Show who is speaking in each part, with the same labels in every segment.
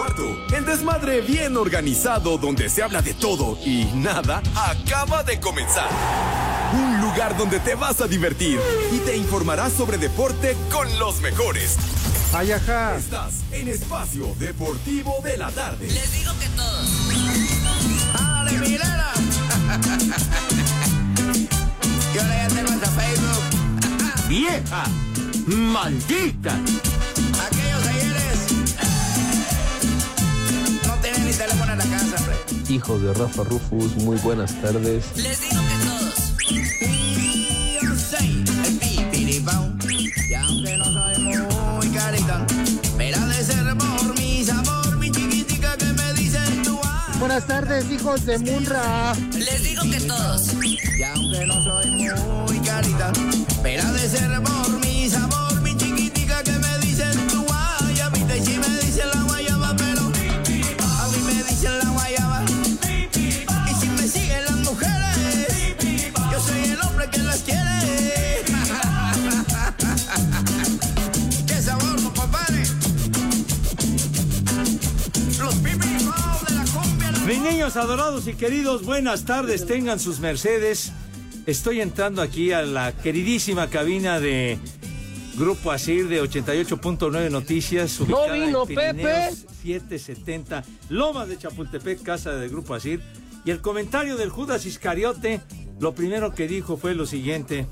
Speaker 1: Las 3 y cuarto. El desmadre bien organizado donde se habla de todo y nada acaba de comenzar. Un lugar donde te vas a divertir y te informarás sobre deporte con los mejores.
Speaker 2: Ay, ajá.
Speaker 1: Estás en Espacio Deportivo de la Tarde.
Speaker 3: Les digo que todos. ¡Ale, Milena! Yo tengo hasta Facebook.
Speaker 2: ¡Vieja! ¡Maldita!
Speaker 3: Aquellos ayeres teléfono en la casa, hombre.
Speaker 4: Hijos de Rafa Rufus, muy buenas tardes.
Speaker 3: Les digo que todos. Yo soy el pipiripao. Y aunque no soy muy carita, pero ha de ser por mi sabor, mi chiquitica que me dicen tú. ah.
Speaker 2: Buenas tardes, hijos de Munra.
Speaker 3: Les digo que todos. Y aunque no soy muy carita, pero ha de ser por mi
Speaker 5: Adorados y queridos, buenas tardes, tengan sus mercedes. Estoy entrando aquí a la queridísima cabina de Grupo Asir de 88.9 Noticias. en
Speaker 2: vino
Speaker 5: Pirineos 770, Lomas de Chapultepec, casa del Grupo Asir. Y el comentario del Judas Iscariote, lo primero que dijo fue lo siguiente.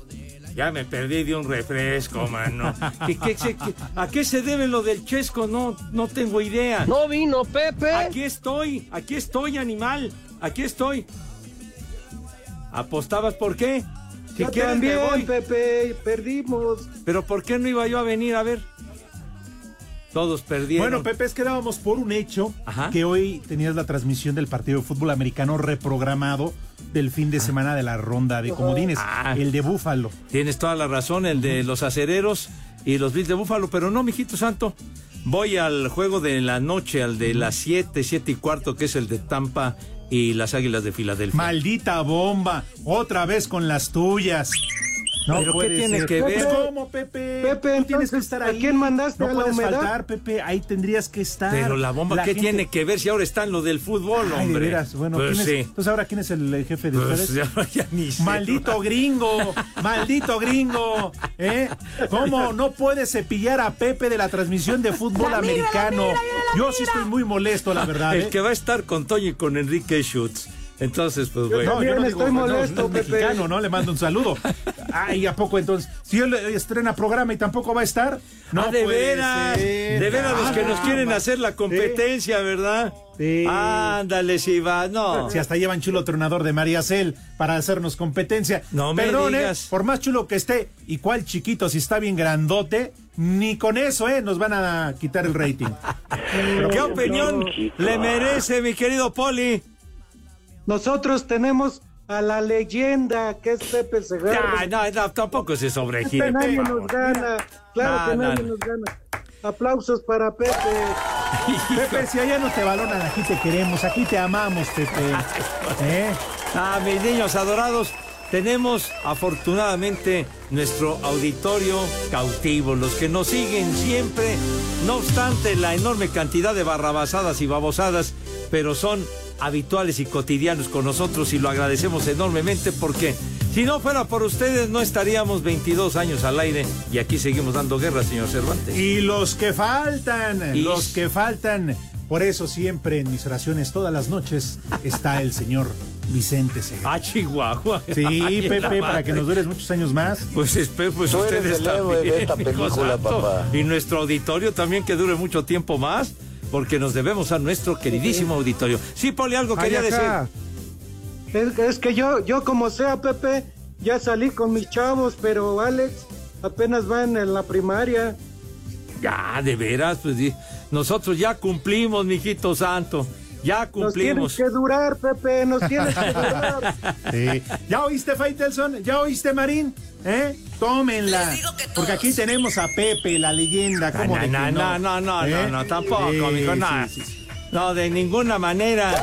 Speaker 5: Ya me perdí de un refresco, mano. ¿Qué- qué se- qué- ¿A qué se debe lo del chesco? No, no tengo idea.
Speaker 2: No vino Pepe.
Speaker 5: Aquí estoy, aquí estoy, animal. Aquí estoy. ¿Apostabas por qué? Voy.
Speaker 2: también, Pepe, perdimos.
Speaker 5: Pero ¿por qué no iba yo a venir a ver? Todos perdieron.
Speaker 6: Bueno, Pepe, es que dábamos por un hecho
Speaker 5: Ajá.
Speaker 6: que hoy tenías la transmisión del partido de fútbol americano reprogramado del fin de semana de la ronda de comodines,
Speaker 5: Ah.
Speaker 6: el de Búfalo.
Speaker 5: Tienes toda la razón, el de los acereros y los Bills de Búfalo, pero no, mijito santo. Voy al juego de la noche, al de las 7, 7 y cuarto, que es el de Tampa y las Águilas de Filadelfia.
Speaker 6: Maldita bomba, otra vez con las tuyas. No
Speaker 5: ¿Pero qué
Speaker 6: puede
Speaker 5: tiene
Speaker 6: ser.
Speaker 5: que ver?
Speaker 6: ¿Cómo, Pepe?
Speaker 2: Pepe,
Speaker 6: Tú tienes que
Speaker 2: entonces,
Speaker 6: estar
Speaker 2: ¿a
Speaker 6: ahí.
Speaker 2: quién mandaste?
Speaker 6: No
Speaker 2: ¿A la
Speaker 6: puedes
Speaker 2: humedad?
Speaker 6: faltar, Pepe. Ahí tendrías que estar.
Speaker 5: Pero la bomba, ¿qué
Speaker 6: gente-
Speaker 5: tiene que ver si ahora está en lo del fútbol,
Speaker 6: Ay,
Speaker 5: hombre?
Speaker 6: de veras. Bueno,
Speaker 5: pues
Speaker 6: ¿quién es-
Speaker 5: sí.
Speaker 6: Entonces, ¿ahora quién es el, el jefe de
Speaker 5: Pues
Speaker 6: ustedes?
Speaker 5: ya, ya ni sé.
Speaker 6: Maldito gringo, maldito gringo, ¿eh? ¿Cómo no puedes cepillar a Pepe de la transmisión de fútbol americano? Yo sí estoy muy molesto, la verdad.
Speaker 5: El
Speaker 6: ¿eh?
Speaker 5: que va a estar con Toño y con Enrique Schutz. Entonces, pues bueno.
Speaker 6: No, yo no digo,
Speaker 2: estoy
Speaker 6: no,
Speaker 2: molesto,
Speaker 6: no, es mexicano, ¿no? Le mando un saludo. Ay, ¿a poco entonces? Si él estrena programa y tampoco va a estar, no
Speaker 5: Ah, de veras,
Speaker 6: ser.
Speaker 5: de veras los que nos quieren
Speaker 6: Caramba.
Speaker 5: hacer la competencia, ¿verdad?
Speaker 6: Sí.
Speaker 5: Ándale, si va, no.
Speaker 6: Si hasta llevan chulo tronador de María Cel para hacernos competencia.
Speaker 5: No me
Speaker 6: Perdón, ¿eh?
Speaker 5: digas.
Speaker 6: por más chulo que esté, y cuál chiquito, si está bien grandote, ni con eso, ¿eh? Nos van a quitar el rating.
Speaker 5: ¿Qué opinión le merece, mi querido Poli?
Speaker 2: Nosotros tenemos a la leyenda que es Pepe Segarra.
Speaker 5: No, no, tampoco se sobregire.
Speaker 2: Este nadie
Speaker 5: por
Speaker 2: nos gana. Claro
Speaker 5: No,
Speaker 2: que
Speaker 5: no,
Speaker 2: nadie
Speaker 5: no.
Speaker 2: nos gana. Aplausos para Pepe.
Speaker 6: Pepe, si allá no te valoran, aquí te queremos, aquí te amamos, Pepe. ¿Eh?
Speaker 5: Ah, mis niños adorados, tenemos afortunadamente nuestro auditorio cautivo, los que nos siguen siempre, no obstante la enorme cantidad de barrabasadas y babosadas, pero son habituales y cotidianos con nosotros y lo agradecemos enormemente porque si no fuera por ustedes no estaríamos 22 años al aire y aquí seguimos dando guerra, señor Cervantes.
Speaker 6: Y los que faltan,
Speaker 5: Y-
Speaker 6: los que faltan. Por eso siempre en mis oraciones todas las noches está el señor Vicente Segarra.
Speaker 5: Ah, Chihuahua.
Speaker 6: Sí,
Speaker 5: Ay,
Speaker 6: Pepe, para que nos dures muchos años más.
Speaker 5: Pues espero, pues ustedes también,
Speaker 4: de esta película, papá.
Speaker 5: Y nuestro auditorio también que dure mucho tiempo más, porque nos debemos a nuestro queridísimo auditorio. Sí, Poli, algo quería
Speaker 2: Ay,
Speaker 5: decir.
Speaker 2: Es, es que yo, yo como sea, Pepe, ya salí con mis chavos, pero Alex apenas va en la primaria.
Speaker 5: Ya, de veras, pues sí. nosotros ya cumplimos, mijito santo. Ya
Speaker 2: Nos tienes
Speaker 5: cumplimos.
Speaker 2: que durar, Pepe, nos tienes que durar.
Speaker 6: Sí. ¿Ya oíste, Faitelson? ¿Ya oíste, Marín? ¿Eh? Tómenla. Porque aquí tenemos a Pepe, la leyenda. ¿Cómo
Speaker 5: no,
Speaker 6: de
Speaker 5: no, no, no, no,
Speaker 6: ¿Eh?
Speaker 5: no, no, tampoco,
Speaker 6: Sí,
Speaker 5: mijo, no.
Speaker 6: sí, sí.
Speaker 5: No, de ninguna manera.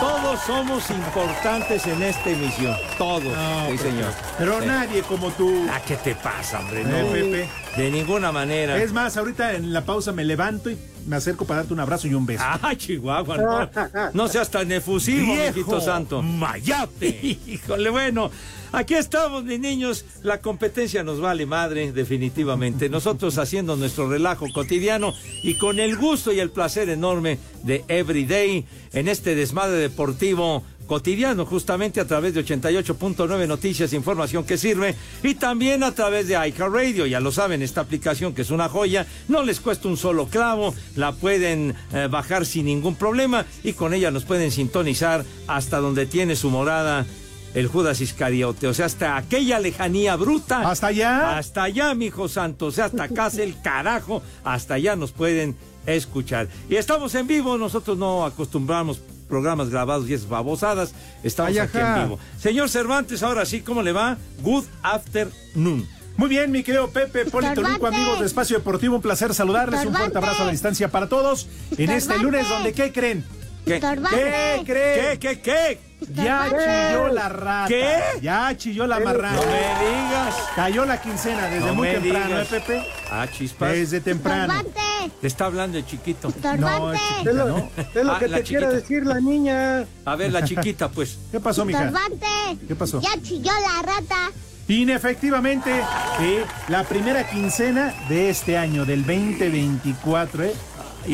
Speaker 5: Todos somos importantes en esta emisión. Todos.
Speaker 6: No,
Speaker 5: sí,
Speaker 6: Pepe.
Speaker 5: señor.
Speaker 6: Pero
Speaker 5: Sí.
Speaker 6: nadie como tú.
Speaker 5: Ah, ¿qué te pasa, hombre?
Speaker 6: Eh,
Speaker 5: No,
Speaker 6: Pepe.
Speaker 5: de ninguna manera.
Speaker 6: Es más, ahorita en la pausa me levanto y me acerco para darte un abrazo y un beso.
Speaker 5: Ah, Chihuahua, no, no seas tan efusivo, mijito santo.
Speaker 6: mayate.
Speaker 5: Híjole, bueno, aquí estamos, mis niños. La competencia nos vale madre, definitivamente. Nosotros haciendo nuestro relajo cotidiano y con el gusto y el placer enorme de Everyday en este desmadre deportivo cotidiano, justamente a través de 88.9 Noticias, información que sirve, y también a través de iHeartRadio. Ya lo saben, esta aplicación que es una joya, no les cuesta un solo clavo, la pueden eh, bajar sin ningún problema y con ella nos pueden sintonizar hasta donde tiene su morada el Judas Iscariote, o sea, hasta aquella lejanía bruta.
Speaker 6: ¿Hasta allá?
Speaker 5: Hasta allá, mijo santo, o sea, hasta casa el carajo, hasta allá nos pueden escuchar. Y estamos en vivo, nosotros no acostumbramos programas grabados y esas babosadas, estamos
Speaker 6: Ay,
Speaker 5: aquí en vivo. Señor Cervantes, ahora sí, ¿cómo le va? Good afternoon.
Speaker 6: Muy bien, mi querido Pepe, Polito. Luco, amigos de Espacio Deportivo, un placer saludarles, un fuerte abrazo a la distancia para todos en este lunes donde, ¿qué creen?
Speaker 5: ¿Qué?
Speaker 6: ¿Qué creen?
Speaker 5: ¿Qué, qué, qué?
Speaker 6: Ya chilló la rata.
Speaker 5: ¿Qué?
Speaker 6: Ya chilló la
Speaker 5: No
Speaker 6: marrana.
Speaker 5: me digas.
Speaker 6: Cayó la quincena desde
Speaker 5: No
Speaker 6: muy
Speaker 5: me
Speaker 6: temprano,
Speaker 5: digas.
Speaker 6: ¿eh, Pepe?
Speaker 5: Ah, chispas.
Speaker 6: Desde temprano.
Speaker 7: Estorbante.
Speaker 5: Te está hablando el chiquito.
Speaker 6: No,
Speaker 7: Estorbante.
Speaker 2: Es lo,
Speaker 6: ¿no?
Speaker 2: es lo
Speaker 5: Ah,
Speaker 2: que
Speaker 5: la
Speaker 2: te quiere
Speaker 5: chiquita.
Speaker 2: decir la niña.
Speaker 5: A ver, la chiquita, pues.
Speaker 6: ¿Qué pasó, mija?
Speaker 7: Estorbante.
Speaker 6: ¿Qué pasó?
Speaker 7: Ya chilló la rata.
Speaker 6: Inefectivamente, sí, la primera quincena de este año, del 2024, ¿eh?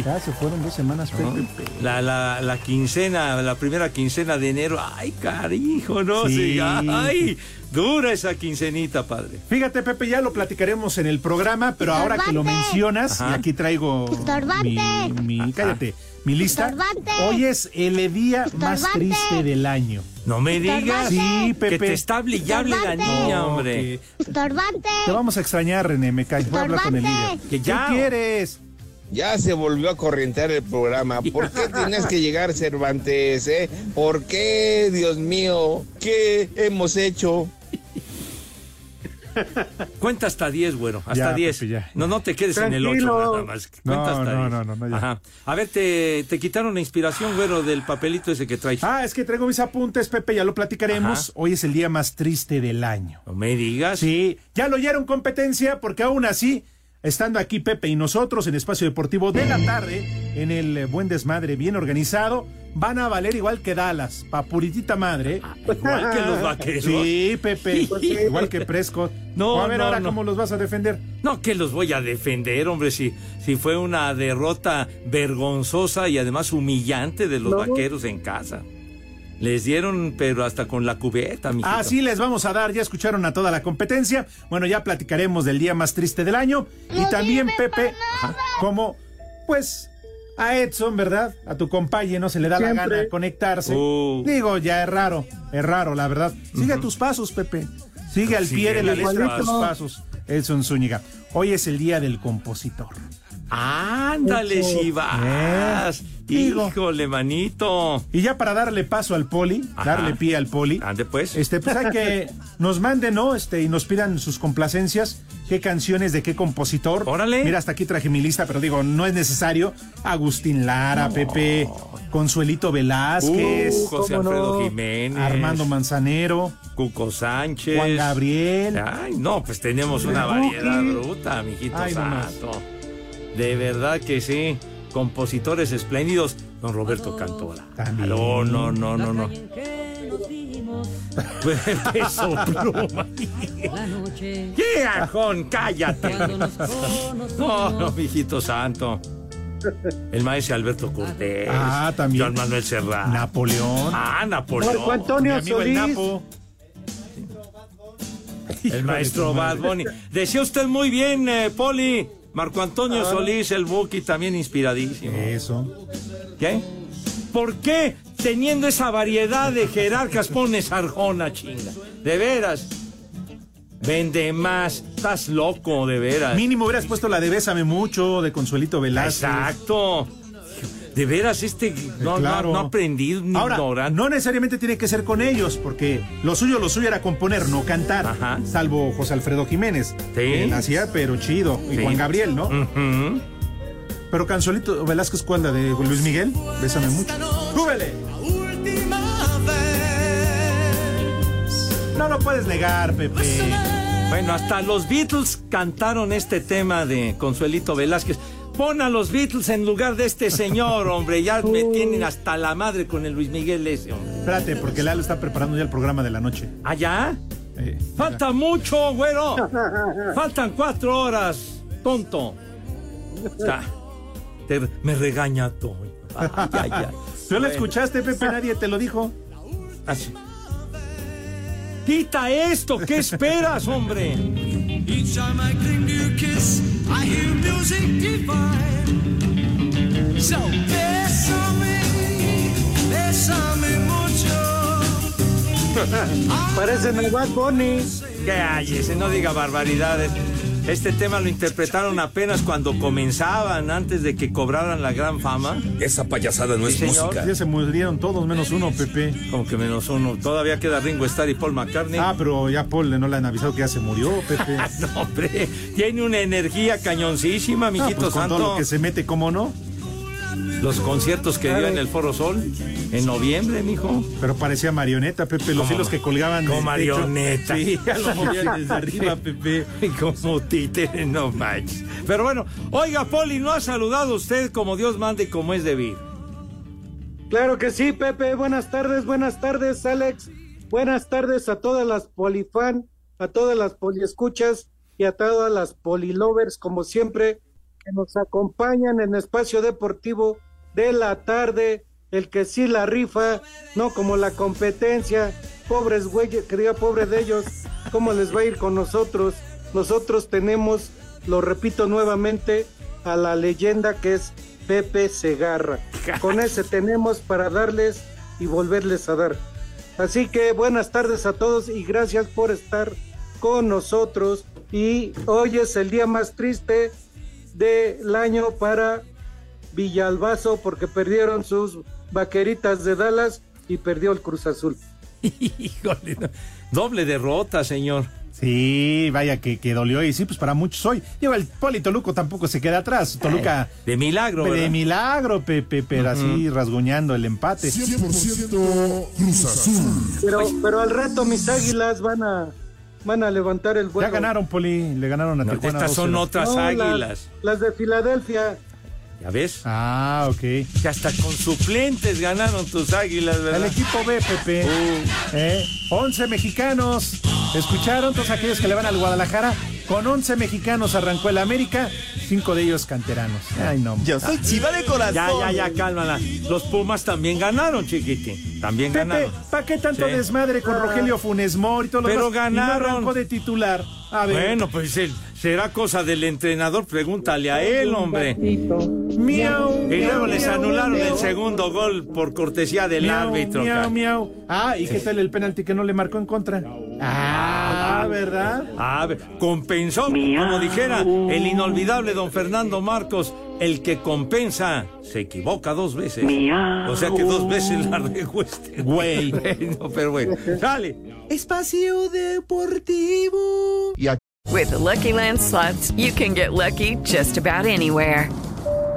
Speaker 6: Ya se fueron dos semanas, Pepe.
Speaker 5: La, la, la quincena, la primera quincena de enero. Ay, carijo, no
Speaker 6: Sí.
Speaker 5: sé. Ay, dura esa quincenita, padre.
Speaker 6: Fíjate, Pepe, ya lo platicaremos en el programa, pero ahora que lo mencionas,
Speaker 5: Ajá.
Speaker 6: y aquí traigo
Speaker 7: Estorbante.
Speaker 6: mi, mi- cállate, mi lista.
Speaker 7: Estorbante.
Speaker 6: Hoy es el día más triste del año.
Speaker 5: No me digas.
Speaker 6: Sí, Pepe.
Speaker 5: Que te está brillable la niña,
Speaker 6: No,
Speaker 5: hombre.
Speaker 6: que-
Speaker 7: Estorbante.
Speaker 6: Te vamos a extrañar, René, me cae. Voy a hablar con el líder.
Speaker 7: Estorbante.
Speaker 5: Que ya.
Speaker 6: ¿Qué quieres?
Speaker 8: Ya se volvió a corrientear el programa. ¿Por qué tienes que llegar, Cervantes? Eh? ¿Por qué, Dios mío? ¿Qué hemos hecho?
Speaker 5: Cuenta hasta 10, güero. Hasta
Speaker 6: Ya,
Speaker 5: 10.
Speaker 6: Pepe, ya.
Speaker 5: No, no te quedes en el 8
Speaker 2: Tranquilo.
Speaker 5: nada más. Cuenta
Speaker 6: No,
Speaker 5: hasta
Speaker 6: no,
Speaker 5: 10.
Speaker 6: no, no, no, ya.
Speaker 5: Ajá. A ver, te, te quitaron la inspiración, güero, del papelito ese que traes.
Speaker 6: Ah, es que traigo mis apuntes, Pepe, ya lo platicaremos.
Speaker 5: Ajá.
Speaker 6: Hoy es el día más triste del año.
Speaker 5: No me digas.
Speaker 6: Sí, ya lo oyeron competencia, porque aún así, estando aquí Pepe y nosotros en Espacio Deportivo de la tarde, en el eh, buen desmadre bien organizado, van a valer igual que Dallas, pa' puritita madre.
Speaker 5: Igual que los vaqueros.
Speaker 6: Sí, Pepe,
Speaker 2: Pues sí.
Speaker 6: igual que Prescott.
Speaker 5: No,
Speaker 6: a ver
Speaker 5: no,
Speaker 6: ahora
Speaker 5: no.
Speaker 6: cómo los vas a defender.
Speaker 5: No, que los voy a defender, hombre, si, si fue una derrota vergonzosa y además humillante de los
Speaker 2: No.
Speaker 5: vaqueros en casa. Les dieron, pero hasta con la cubeta, mi
Speaker 6: Así les vamos a dar, ya escucharon a toda la competencia. Bueno, ya platicaremos del día más triste del año. Y también, Pepe, como, pues, a Edson, ¿verdad? A tu compañero no se le da la gana conectarse.
Speaker 5: Uh.
Speaker 6: Digo, ya es raro, es raro, la verdad. Sigue tus pasos, Pepe. Sigue al pie de la letra tus
Speaker 2: pasos.
Speaker 6: pasos. Edson Zúñiga. Hoy es el día del compositor.
Speaker 5: Ándale, si vas.
Speaker 6: Eh.
Speaker 5: Híjole, manito.
Speaker 6: Y ya para darle paso al poli,
Speaker 5: Ajá.
Speaker 6: darle pie al poli.
Speaker 5: Ande pues.
Speaker 6: Este, pues hay que nos manden, ¿no? Este, y nos pidan sus complacencias, qué canciones de qué compositor.
Speaker 5: Órale.
Speaker 6: Mira, hasta aquí traje mi lista, pero digo, no es necesario. Agustín Lara, Pepe, Consuelito Velázquez,
Speaker 5: Uh, José
Speaker 2: ¿cómo
Speaker 5: Alfredo
Speaker 2: no?
Speaker 5: Jiménez.
Speaker 6: Armando Manzanero,
Speaker 5: Cuco Sánchez.
Speaker 6: Juan Gabriel.
Speaker 5: Ay, no, pues tenemos una variedad bruta, mijito
Speaker 6: Ay, no.
Speaker 5: De verdad que sí. Compositores espléndidos. Don Roberto Cantora.
Speaker 6: También.
Speaker 5: No, no, no, no, no. Peso pluma. ¡Qué ajón! ¡Cállate! No, no, mijito santo. El maestro Alberto Cortés.
Speaker 6: Ah, también.
Speaker 5: Joan Manuel Serrat.
Speaker 6: Napoleón.
Speaker 5: Ah, Napoleón.
Speaker 2: Marco Antonio
Speaker 6: mi amigo el
Speaker 2: Solís.
Speaker 6: Napo.
Speaker 5: El maestro Bad Bunny. Decía usted muy bien, eh, Poli. Marco Antonio Solís, el Buki, también inspiradísimo.
Speaker 6: Eso.
Speaker 5: ¿Qué? ¿Por qué teniendo esa variedad de jerarcas pones Arjona, chinga? De veras. Vende más. Estás loco, de veras.
Speaker 6: Mínimo hubieras puesto la de Bésame Mucho, de Consuelito Velázquez.
Speaker 5: Exacto. De veras, este no,
Speaker 6: Claro.
Speaker 5: no, aprendido ni
Speaker 6: Ahora,
Speaker 5: ignorante.
Speaker 6: no necesariamente tiene que ser con ellos, porque lo suyo, lo suyo era componer, no cantar.
Speaker 5: Ajá.
Speaker 6: Salvo José Alfredo Jiménez.
Speaker 5: Sí.
Speaker 6: Que hacía, pero chido. Y. Juan Gabriel, ¿no? Pero Consuelito Velázquez, ¿cuál? La de Luis Miguel. Bésame mucho. ¡Súbele! No lo puedes negar, Pepe.
Speaker 5: Bueno, hasta los Beatles cantaron este tema de Consuelito Velázquez. Pon a los Beatles en lugar de este señor, hombre. Ya me tienen hasta la madre con el Luis Miguel ese, hombre.
Speaker 6: Espérate, porque Lalo está preparando ya el programa de la noche.
Speaker 5: ¿Allá?
Speaker 6: Eh,
Speaker 5: Falta mucho, güero. Faltan cuatro horas, tonto. Ya. Te- me regaña todo. Ay, ay.
Speaker 6: ¿Tú lo escuchaste, Pepe? Nadie te lo dijo.
Speaker 5: Así. Quita esto, ¿qué esperas, hombre?
Speaker 3: Each time I cling to your kiss, I hear music divine. So bésame, bésame mucho.
Speaker 2: Parecen el Bad Bunny.
Speaker 5: Cállese, no diga barbaridades. Este tema lo interpretaron apenas cuando comenzaban, antes de que cobraran la gran fama.
Speaker 1: Esa payasada no
Speaker 5: Sí,
Speaker 1: es
Speaker 5: señor.
Speaker 1: música.
Speaker 6: Ya se murieron todos, menos uno, Pepe.
Speaker 5: Como que menos uno. Todavía queda Ringo Starr y Paul McCartney.
Speaker 6: Ah, pero ya Paul no le han avisado que ya se murió, Pepe.
Speaker 5: No, hombre, tiene una energía cañoncísima,
Speaker 6: Ah,
Speaker 5: mijito
Speaker 6: pues con
Speaker 5: santo.
Speaker 6: todo lo que se mete, ¿cómo no?
Speaker 5: Los conciertos que dio en el Foro Sol en noviembre, mijo.
Speaker 6: Pero parecía marioneta, Pepe. Los hilos que colgaban.
Speaker 5: Como
Speaker 6: techo.
Speaker 5: marioneta.
Speaker 6: Sí, ya lo movían desde arriba, Pepe.
Speaker 5: Como títere, no manches. Pero bueno, oiga, Poli, ¿no ha saludado usted como Dios manda y como es debido?
Speaker 2: Claro que sí, Pepe. Buenas tardes, buenas tardes, Alex. Buenas tardes a todas las polifan, a todas las poliescuchas y a todas las polilovers, como siempre, que nos acompañan en Espacio Deportivo de la tarde. El que sí la rifa, no como la competencia. Pobres güeyes, que diga pobre de ellos, ¿cómo les va a ir con nosotros? Nosotros tenemos, lo repito nuevamente, a la leyenda que es Pepe Segarra. Con ese tenemos para darles y volverles a dar. Así que buenas tardes a todos y gracias por estar con nosotros. Y hoy es el día más triste del año para Villalbazo porque perdieron sus vaqueritas de Dallas y perdió el Cruz Azul.
Speaker 5: Híjole, no. doble derrota, señor.
Speaker 6: Sí, vaya que, que dolió. Y sí, pues para muchos hoy. Lleva el Poli Toluco tampoco se queda atrás. Toluca.
Speaker 5: De milagro,
Speaker 6: De milagro, Pepe, pero así rasguñando el empate.
Speaker 9: 100% Cruz Azul.
Speaker 2: Pero, pero al rato mis águilas van a van a levantar el vuelo.
Speaker 6: Ya ganaron, Poli. Le ganaron a
Speaker 5: No,
Speaker 6: Tijuana.
Speaker 5: estas son
Speaker 6: 2-0.
Speaker 5: otras
Speaker 2: No,
Speaker 5: águilas.
Speaker 2: Las de Filadelfia.
Speaker 5: ¿Ya ves?
Speaker 6: Ah, ok.
Speaker 5: Que hasta con suplentes ganaron tus águilas,
Speaker 6: El
Speaker 5: ¿verdad?
Speaker 6: equipo B, Pepe. Eh, 11 mexicanos. ¿Escucharon? Todos aquellos que le van al Guadalajara. Con 11 mexicanos arrancó el América. Cinco de ellos canteranos. Ay, no.
Speaker 3: Yo soy chiva de corazón.
Speaker 5: Ya, ya, ya, cálmala. Los Pumas también ganaron, chiquitín. También
Speaker 6: Pepe,
Speaker 5: ganaron.
Speaker 6: ¿para qué tanto
Speaker 5: Sí.
Speaker 6: desmadre con Rogelio Funes Mori y todo lo
Speaker 5: Pero
Speaker 6: demás? Y no
Speaker 5: ganaron.
Speaker 6: arrancó de titular. A ver.
Speaker 5: Bueno, pues él, será cosa del entrenador, pregúntale a él, hombre.
Speaker 6: Miau.
Speaker 5: Y luego les
Speaker 6: miau,
Speaker 5: anularon
Speaker 6: miau.
Speaker 5: el segundo gol por cortesía del
Speaker 6: Miau,
Speaker 5: árbitro.
Speaker 6: Miau, miau. Ah, ¿y qué tal el penalti que no le marcó en contra? Ah, ¿verdad?
Speaker 5: Ah, ve- compensó, como dijera el inolvidable don Fernando Marcos, el que compensa se equivoca dos veces. O sea que dos veces la regó este güey. Bueno, pero bueno, sale.
Speaker 3: Espacio Deportivo.
Speaker 10: With the Lucky Land slots, you can get lucky just about anywhere.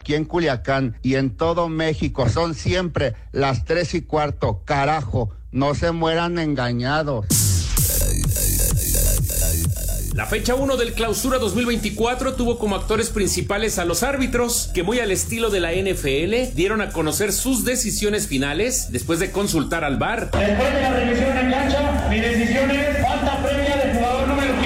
Speaker 11: Aquí en Culiacán y en todo México son siempre las tres y cuarto. Carajo, no se mueran engañados.
Speaker 12: La fecha 1 del Clausura 2024 tuvo como actores principales a los árbitros, que muy al estilo de la NFL dieron a conocer sus decisiones finales después de consultar al VAR.
Speaker 13: Después de la revisión en cancha, mi decisión es falta previa del jugador número 15.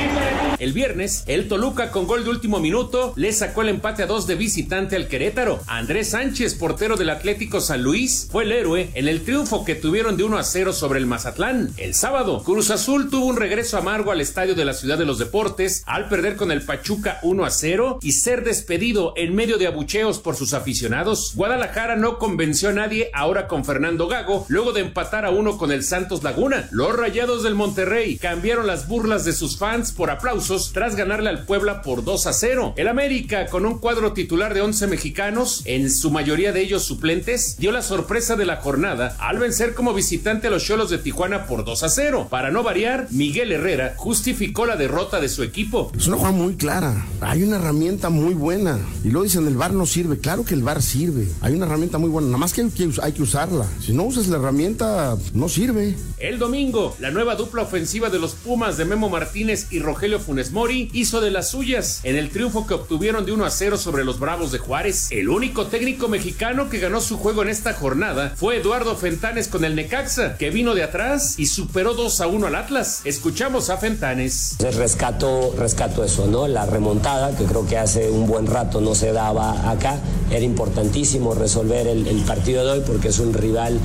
Speaker 12: El viernes, el Toluca con gol de último minuto le sacó el empate a dos de visitante al Querétaro. Andrés Sánchez, portero del Atlético San Luis, fue el héroe en el triunfo que tuvieron de 1 a 0 sobre el Mazatlán. El sábado, Cruz Azul tuvo un regreso amargo al estadio de la Ciudad de los Deportes al perder con el Pachuca 1 a 0 y ser despedido en medio de abucheos por sus aficionados. Guadalajara no convenció a nadie ahora con Fernando Gago luego de empatar a uno con el Santos Laguna. Los Rayados del Monterrey cambiaron las burlas de sus fans por aplausos tras ganarle al Puebla por 2 a 0. El América, con un cuadro titular de 11 mexicanos, en su mayoría de ellos suplentes, dio la sorpresa de la jornada al vencer como visitante a los Cholos de Tijuana por 2 a 0. Para no variar, Miguel Herrera justificó la derrota de su equipo.
Speaker 13: Es una jugada muy clara. Hay una herramienta muy buena. Y luego dicen, el bar no sirve. Claro que el bar sirve. Hay una herramienta muy buena. Nada más que, hay que usarla. Si no usas la herramienta, no sirve.
Speaker 12: El domingo, la nueva dupla ofensiva de los Pumas de Memo Martínez y Rogelio Funes Mori hizo de las suyas en el triunfo que obtuvieron de 1 a 0 sobre los Bravos de Juárez. El único técnico mexicano que ganó su juego en esta jornada fue Eduardo Fentanes con el Necaxa, que vino de atrás y superó 2 a 1 al Atlas. Escuchamos a Fentanes.
Speaker 14: Rescato, rescato eso, ¿no? La remontada, que creo que hace un buen rato no se daba acá. Era importantísimo resolver el, partido de hoy porque es un rival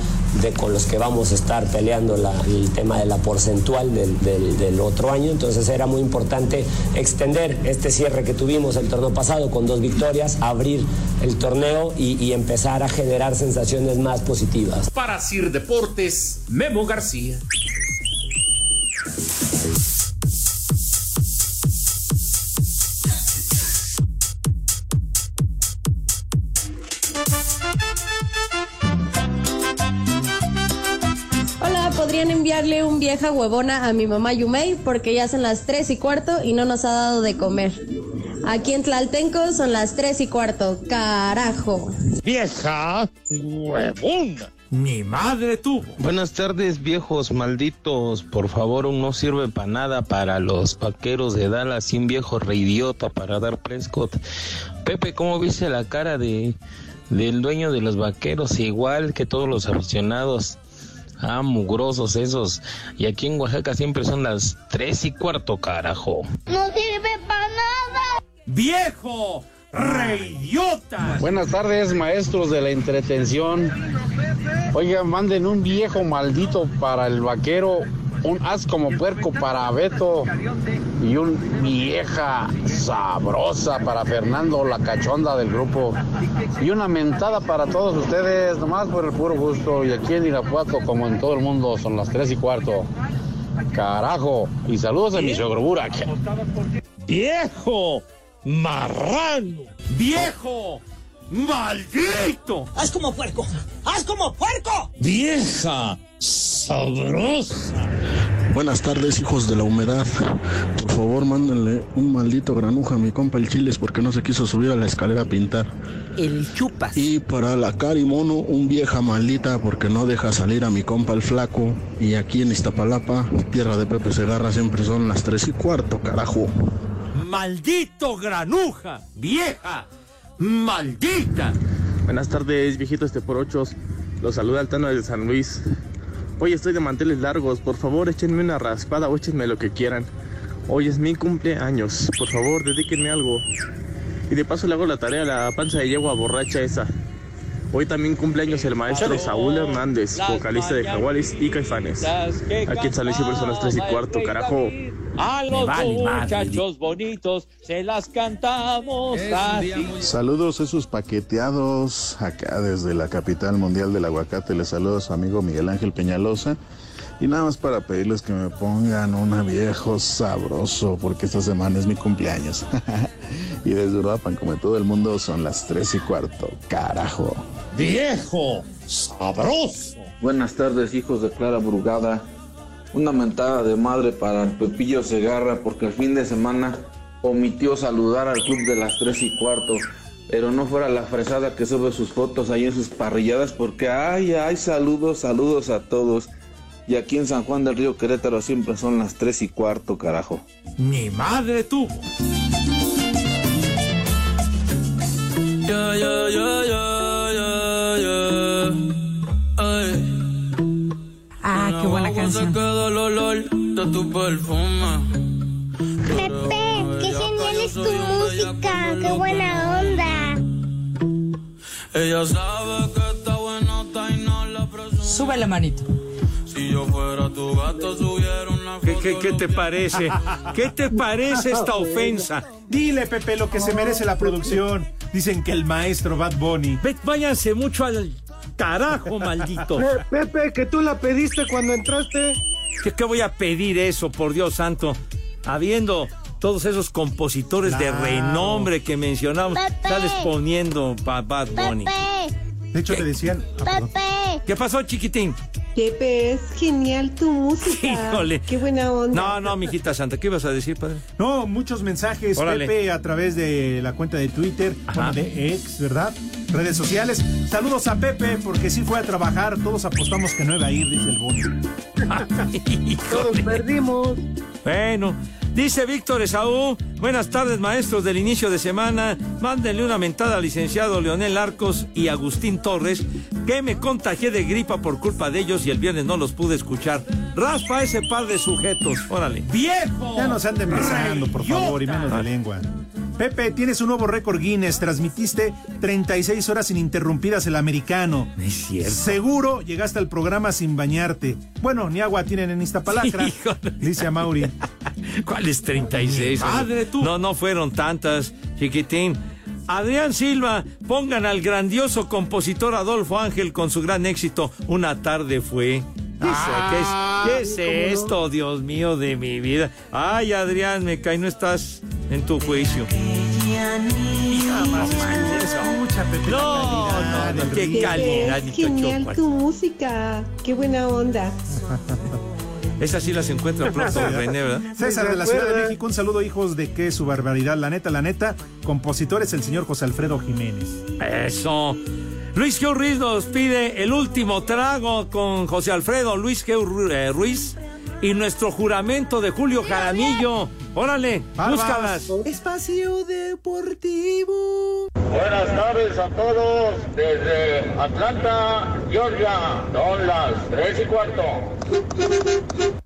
Speaker 14: con los que vamos a estar peleando la, el tema de la porcentual del, otro año. Entonces era muy importante extender este cierre que tuvimos el torneo pasado con dos victorias, abrir el torneo y, y empezar a generar sensaciones más positivas.
Speaker 12: Para Sir Deportes, Memo García.
Speaker 15: Enviarle un vieja huevona a mi mamá Yumei porque ya son las 3 y cuarto y no nos ha dado de comer. Aquí en Tlaltenco son las 3 y cuarto. Carajo.
Speaker 16: Vieja huevona.
Speaker 5: Mi madre tuvo.
Speaker 17: Buenas tardes, viejos malditos. Por favor, un no sirve para nada para los vaqueros de Dallas y un viejo reidiota para dar Prescott. Pepe, ¿cómo viste la cara de del dueño de los vaqueros? Igual que todos los aficionados. Ah, mugrosos esos. Y aquí en Oaxaca siempre son las tres y cuarto, carajo.
Speaker 7: No sirve para nada.
Speaker 5: ¡Viejo! ¡Reidiota!
Speaker 18: Buenas tardes, maestros de la entretención. Oigan, manden un viejo maldito para el vaquero, un as como puerco para Beto y un vieja sabrosa para Fernando, la cachonda del grupo. Y una mentada para todos ustedes, nomás por el puro gusto. Y aquí en Irapuato, como en todo el mundo, son las tres y cuarto. Carajo. Y saludos a mi suegro Burak.
Speaker 16: ¡Viejo! ¡Marrano!
Speaker 5: ¡Viejo! ¡Maldito!
Speaker 19: ¡Haz como puerco! ¡Haz como puerco!
Speaker 16: ¡Vieja! ¡Sabrosa!
Speaker 20: Buenas tardes, hijos de la humedad. Por favor, mándenle un maldito granuja a mi compa el Chiles porque no se quiso subir a la escalera a pintar.
Speaker 21: El chupas.
Speaker 20: Y para la Cari Mono, un vieja maldita porque no deja salir a mi compa el flaco. Y aquí en Iztapalapa, tierra de Pepe Segarra, siempre son las tres y cuarto, carajo.
Speaker 5: ¡Maldito granuja! ¡Vieja! ¡Maldita!
Speaker 22: Buenas tardes, viejitos de por ochos. Los saluda Altano de San Luis. Hoy estoy de manteles largos. Por favor, échenme una raspada o échenme lo que quieran. Hoy es mi cumpleaños. Por favor, dedíquenme algo. Y de paso le hago la tarea a la panza de yegua borracha esa. Hoy también cumpleaños el maestro Saúl Hernández, vocalista de Jaguares y Caifanes. Aquí en San son las 3 y cuarto, carajo.
Speaker 16: A los vale muchachos bonitos se las cantamos así.
Speaker 23: Saludos esos paqueteados acá desde la capital mundial del aguacate. Les saludo a su amigo Miguel Ángel Peñalosa. Y nada más para pedirles que me pongan un viejo sabroso, porque esta semana es mi cumpleaños. y desde Uruapan, como todo el mundo, son las 3 y cuarto. Carajo.
Speaker 16: ¡Viejo sabroso!
Speaker 24: Buenas tardes, hijos de Clara Brugada. Una mentada de madre para el Pepillo Segarra, porque el fin de semana omitió saludar al club de las 3 y cuarto. Pero no fuera la fresada que sube sus fotos ahí en sus parrilladas, porque ay, ay, saludos, saludos a todos. Y aquí en San Juan del Río Querétaro siempre son las 3 y cuarto, carajo.
Speaker 5: Mi madre tuvo.
Speaker 3: Ya, ya, ya,
Speaker 21: Qué canción.
Speaker 3: el olor de tu perfume.
Speaker 7: Pepe, es tu música, qué buena onda.
Speaker 3: Ella sabe que está buena y no la presume.
Speaker 25: Sube la manito.
Speaker 3: Si yo fuera tu gato, subiera una
Speaker 5: ¿Qué, qué, qué te parece? ¿Qué te parece esta ofensa?
Speaker 6: Dile, Pepe, lo que se merece la producción. Dicen que el maestro Bad Bunny.
Speaker 5: Ve- Váyanse mucho al carajo, maldito.
Speaker 26: Pe- Pepe, que tú la pediste cuando entraste.
Speaker 5: ¿Qué, qué voy a pedir eso, por Dios santo? Habiendo todos esos compositores de renombre que mencionamos,
Speaker 7: Pepe.
Speaker 5: sales poniendo Bad Bunny.
Speaker 7: Pepe,
Speaker 6: De hecho, le decían. ah.
Speaker 7: Pepe.
Speaker 5: ¿Qué pasó, chiquitín?
Speaker 27: Pepe, es genial tu música.
Speaker 5: Híjole.
Speaker 27: Qué buena onda.
Speaker 5: No, no, mijita santa, ¿qué ibas a decir, padre?
Speaker 6: No, muchos mensajes,
Speaker 5: Órale.
Speaker 6: Pepe, a través de la cuenta de Twitter, bueno, de ex, ¿verdad? Redes sociales. Saludos a Pepe, porque sí fue a trabajar. Todos apostamos que no iba a ir, dice el Boni.
Speaker 26: Todos perdimos.
Speaker 5: Bueno, dice Víctor Esaú, buenas tardes maestros del inicio de semana, mándenle una mentada al licenciado Leonel Arcos y Agustín Torres, que me contagié de gripa por culpa de ellos y el viernes no los pude escuchar. Raspa ese par de sujetos, órale. ¡Viejo!
Speaker 6: Ya nos anden besando, por favor, y menos de lengua. Pepe, tienes un nuevo récord Guinness. Transmitiste 36 horas ininterrumpidas el americano.
Speaker 5: Es cierto.
Speaker 6: Seguro llegaste al programa sin bañarte. Bueno, ni agua tienen en Iztapalacra,
Speaker 5: Híjole.
Speaker 6: dice a Mauri.
Speaker 5: ¿Cuáles 36?
Speaker 6: Padre, tú.
Speaker 5: No, no fueron tantas, chiquitín. Adrián Silva, pongan al grandioso compositor Adolfo Ángel con su gran éxito Una tarde fue.
Speaker 26: Ah,
Speaker 5: ¿Qué es, qué es esto, Dios mío de mi vida? Ay, Adrián, me cae, no estás en tu juicio.
Speaker 6: Escucha, Pepe.
Speaker 5: No, no, no, qué calidad,
Speaker 27: es
Speaker 5: ni
Speaker 27: genial tu música. Qué buena onda.
Speaker 5: Esas sí las encuentra pronto, René, ¿verdad?
Speaker 6: César de la Ciudad de México, un saludo, hijos de qué su barbaridad. La neta, la neta, compositor es el señor José Alfredo Jiménez.
Speaker 5: Eso. Luis Geu Ruiz nos pide el último trago con José Alfredo Luis Ru- eh, Ruiz y nuestro juramento de Julio Jaramillo. Órale,
Speaker 6: Barbas.
Speaker 5: búscalas.
Speaker 3: Espacio Deportivo.
Speaker 18: Buenas tardes a todos desde Atlanta, Georgia. Son las tres y cuarto.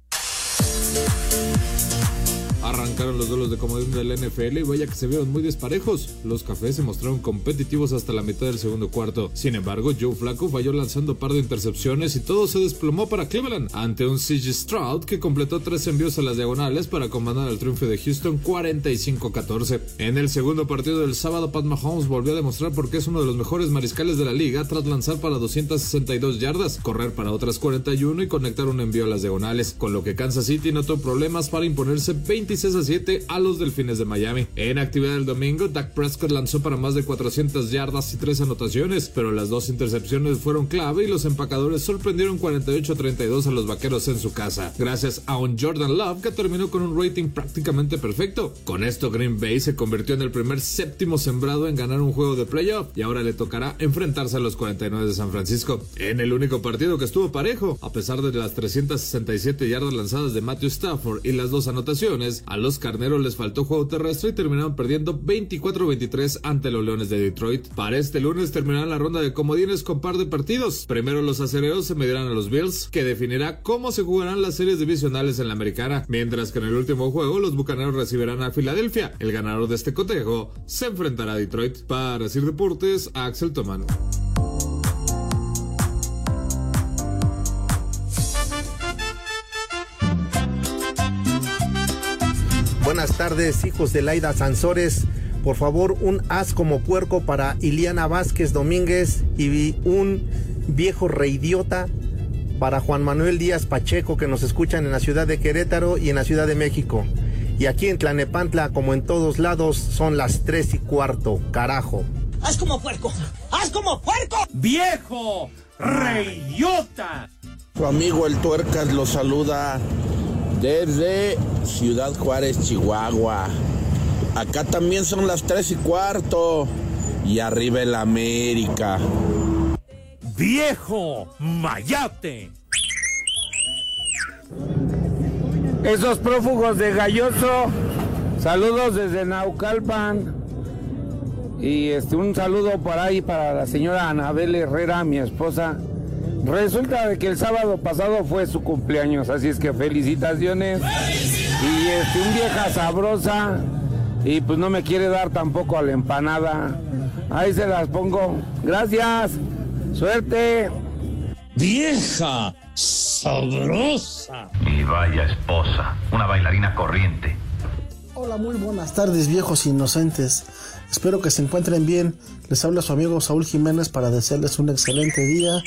Speaker 28: Los duelos de comodín del NFL y vaya que se vieron muy desparejos. Los cafés se mostraron competitivos hasta la mitad del segundo cuarto. Sin embargo, Joe Flacco falló lanzando par de intercepciones y todo se desplomó para Cleveland ante un CJ Stroud que completó tres envíos a las diagonales para comandar el triunfo de Houston 45-14. En el segundo partido del sábado, Pat Mahomes volvió a demostrar por qué es uno de los mejores mariscales de la liga tras lanzar para 262 yardas, correr para otras 41 y conectar un envío a las diagonales, con lo que Kansas City no tuvo problemas para imponerse 26 a 7 a los Delfines de Miami. En actividad del domingo, Dak Prescott lanzó para más de 400 yardas y 3 anotaciones, pero las dos intercepciones fueron clave y los empacadores sorprendieron 48-32 a los vaqueros en su casa, gracias a un Jordan Love que terminó con un rating prácticamente perfecto. Con esto, Green Bay se convirtió en el primer séptimo sembrado en ganar un juego de playoff y ahora le tocará enfrentarse a los 49 de San Francisco. En el único partido que estuvo parejo, a pesar de las 367 yardas lanzadas de Matthew Stafford y las dos anotaciones, a los carneros les faltó juego terrestre y terminaron perdiendo 24-23 ante los Leones de Detroit. Para este lunes terminará la ronda de comodines con par de partidos. Primero los acereros se medirán a los Bills, que definirá cómo se jugarán las series divisionales en la americana, mientras que en el último juego los bucaneros recibirán a Filadelfia. El ganador de este cotejo se enfrentará a Detroit. Para Sir Deportes, Axel Toman.
Speaker 29: Buenas tardes, hijos de Laida Sansores. Por favor, un as como puerco para Iliana Vázquez Domínguez y un viejo reidiota para Juan Manuel Díaz Pacheco que nos escuchan en la ciudad de Querétaro y en la ciudad de México. Y aquí en Tlanepantla, como en todos lados, son las tres y cuarto. Carajo.
Speaker 19: ¡Haz como puerco! ¡Haz como puerco!
Speaker 5: ¡Viejo! ¡Reyota!
Speaker 20: Su amigo el Tuercas lo saluda desde Ciudad Juárez, Chihuahua. Acá también son las tres y cuarto. Y arriba el América.
Speaker 5: ¡Viejo! ¡Mayate!
Speaker 21: Esos prófugos de Galloso, saludos desde Naucalpan. Y este, un saludo por ahí para la señora Anabel Herrera, mi esposa. Resulta de que el sábado pasado fue su cumpleaños, así es que felicitaciones. Y este, un vieja sabrosa y pues no me quiere dar tampoco a la empanada. Ahí se las pongo. Gracias. Suerte.
Speaker 30: Vieja sabrosa.
Speaker 31: Y vaya esposa, una bailarina corriente.
Speaker 25: Hola, muy buenas tardes, viejos inocentes. Espero que se encuentren bien. Les habla su amigo Saúl Jiménez para desearles un excelente día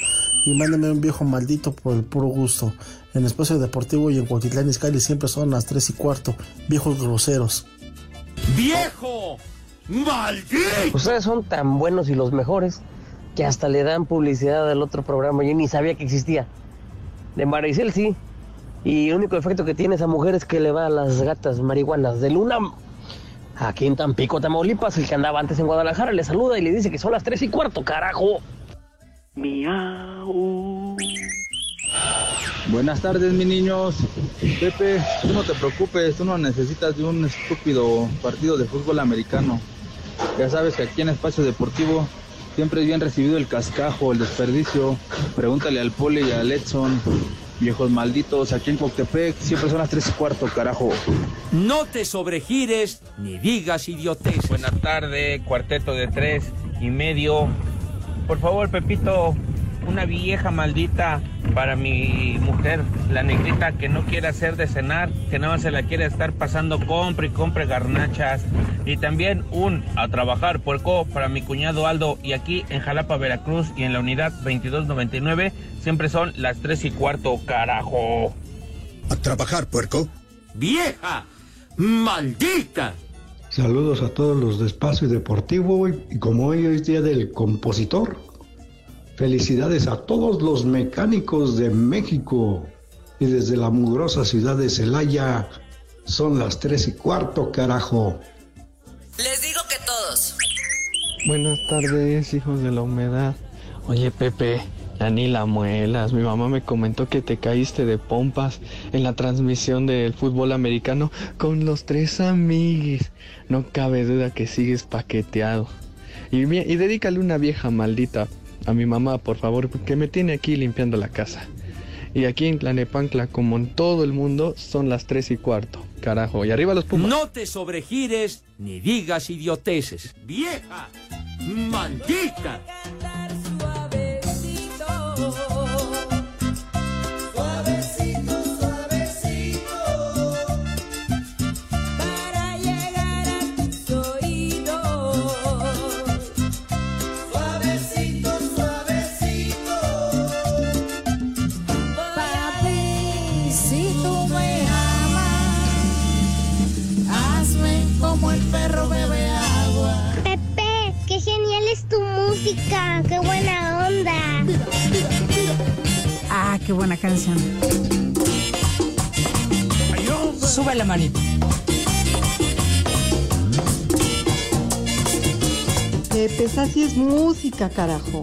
Speaker 25: y mándenme un viejo maldito por el puro gusto. En Espacio Deportivo y en Cuautitlán Izcalli siempre son las 3 y cuarto. Viejos groseros.
Speaker 30: ¡Viejo! ¡Maldito!
Speaker 32: Ustedes son tan buenos y los mejores que hasta le dan publicidad al otro programa. Yo ni sabía que existía. De Maricel sí. Y el único efecto que tiene esa mujer es que le va a las gatas marihuanas de Luna. Aquí en Tampico, Tamaulipas, el que andaba antes en Guadalajara le saluda y le dice que son las 3 y cuarto, carajo. Miau.
Speaker 33: Buenas tardes, mis niños. Pepe, tú no te preocupes, tú no necesitas de un estúpido partido de fútbol americano. Ya sabes que aquí en Espacio Deportivo siempre es bien recibido el cascajo, el desperdicio. Pregúntale al Pole y al Edson. Viejos malditos, aquí en Coctepec siempre son las 3 y cuarto, carajo.
Speaker 5: No te sobregires ni digas idiotes.
Speaker 34: Buenas tardes, cuarteto de tres y medio. Por favor, Pepito, una vieja maldita para mi mujer, la negrita que no quiere hacer de cenar, que nada más se la quiere estar pasando compre y compre garnachas. Y también un a trabajar puerco para mi cuñado Aldo. Y aquí en Jalapa, Veracruz y en la unidad 2299 siempre son las 3 y cuarto, carajo.
Speaker 30: A trabajar, puerco.
Speaker 5: ¡Vieja! ¡Maldita!
Speaker 35: Saludos a todos los de Espacio Deportivo y como hoy es día del compositor, felicidades a todos los mecánicos de México y desde la mugrosa ciudad de Celaya son las tres y cuarto, carajo.
Speaker 36: Les digo que todos.
Speaker 37: Buenas tardes, hijos de la humedad. Oye, Pepe, ya ni la muelas. Mi mamá me comentó que te caíste de pompas en la transmisión del fútbol americano con los tres amiguis. No cabe duda que sigues paqueteado. Y, y dedícale una vieja maldita a mi mamá, por favor, que me tiene aquí limpiando la casa. Y aquí en Tlanepancla, como en todo el mundo, son las tres y cuarto. Carajo, y arriba los pumas.
Speaker 5: No te sobregires ni digas idioteces. ¡Vieja! ¡Maldita!
Speaker 7: Música, qué buena onda.
Speaker 38: Ah, qué buena canción.
Speaker 19: Sube la manita.
Speaker 27: Pepe, esa sí es música, carajo.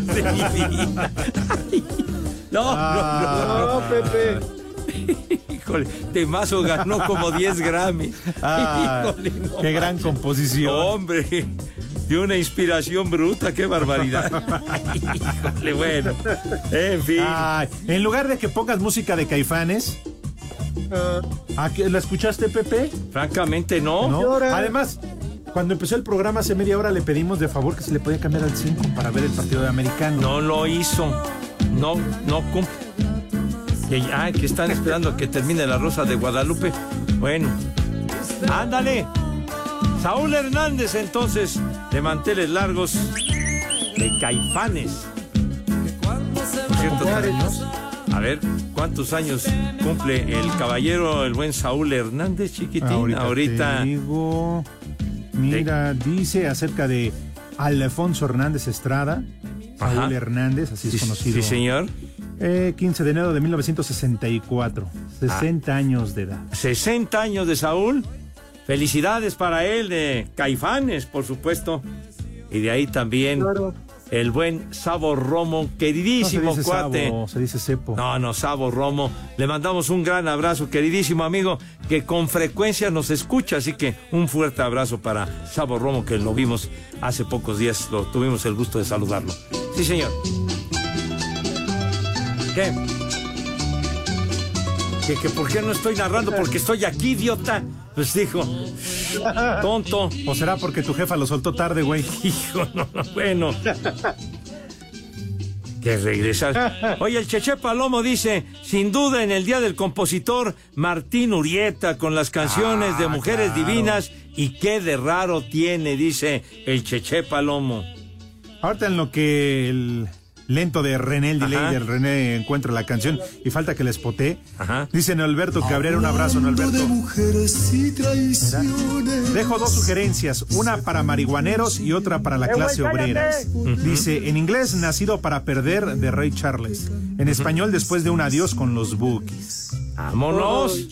Speaker 5: Esto, Dios de mi vida? No, no, no,
Speaker 6: Ah.
Speaker 5: Pepe. Híjole, Temazo ganó como 10 Grammy.
Speaker 6: Ah,
Speaker 5: Híjole, no
Speaker 6: qué gran
Speaker 5: manches.
Speaker 6: composición.
Speaker 5: Hombre, de una inspiración bruta, qué barbaridad. Híjole, bueno. En fin.
Speaker 6: Ay, en lugar de que pongas música de caifanes. ¿a qué- ¿La escuchaste, Pepe?
Speaker 5: Francamente, no.
Speaker 6: ¿No? Además, cuando empezó el programa hace media hora le pedimos de favor que se le podía cambiar al 5 para ver el partido de americano.
Speaker 5: No lo hizo. No, no cumple. Ah, que están esperando que termine la Rosa de Guadalupe. Bueno, ándale. Saúl Hernández, entonces, de manteles largos, de caifanes. A ver, ¿cuántos años cumple el caballero, el buen Saúl Hernández, chiquitín? Ahorita.
Speaker 6: te digo, mira, dice acerca de Alfonso Hernández Estrada. Saúl
Speaker 5: Ajá.
Speaker 6: Hernández, así
Speaker 5: Sí,
Speaker 6: es conocido.
Speaker 5: sí, señor.
Speaker 6: Eh, 15 de enero de 1964. 60 años de edad.
Speaker 5: 60 años de Saúl. Felicidades para él, de Caifanes, por supuesto. Y de ahí también el buen Sabo Romo, queridísimo
Speaker 6: No se dice
Speaker 5: cuate.
Speaker 6: Sabo, se dice Cepo.
Speaker 5: No, no, Sabo Romo. Le mandamos un gran abrazo, queridísimo amigo, que con frecuencia nos escucha. Así que un fuerte abrazo para Sabo Romo, que lo vimos hace pocos días. Lo tuvimos el gusto de saludarlo. Sí, señor. ¿Qué? ¿Que, que por qué no estoy narrando? Porque estoy aquí, idiota. Pues dijo, tonto.
Speaker 6: ¿O será porque tu jefa lo soltó tarde, güey?
Speaker 5: Hijo, no, no, bueno. Que regresar. Oye, el Cheche Palomo dice, sin duda en el Día del Compositor, Martín Urieta con las canciones de Mujeres
Speaker 6: claro.
Speaker 5: Divinas y qué de raro tiene, dice el Cheche Palomo.
Speaker 6: Ahorita en lo que el lento de René, el delay
Speaker 5: Ajá.
Speaker 6: René encuentra la canción y falta que les potee. Dicen Alberto Cabrera, un abrazo, ¿no, Alberto? Dejo dos sugerencias, una para marihuaneros y otra para la
Speaker 39: ¡Eh,
Speaker 6: clase obrera. Dice, en inglés, Nacido para Perder, de Ray Charles. En español, después de un adiós con los Bookies.
Speaker 5: ¡Vámonos!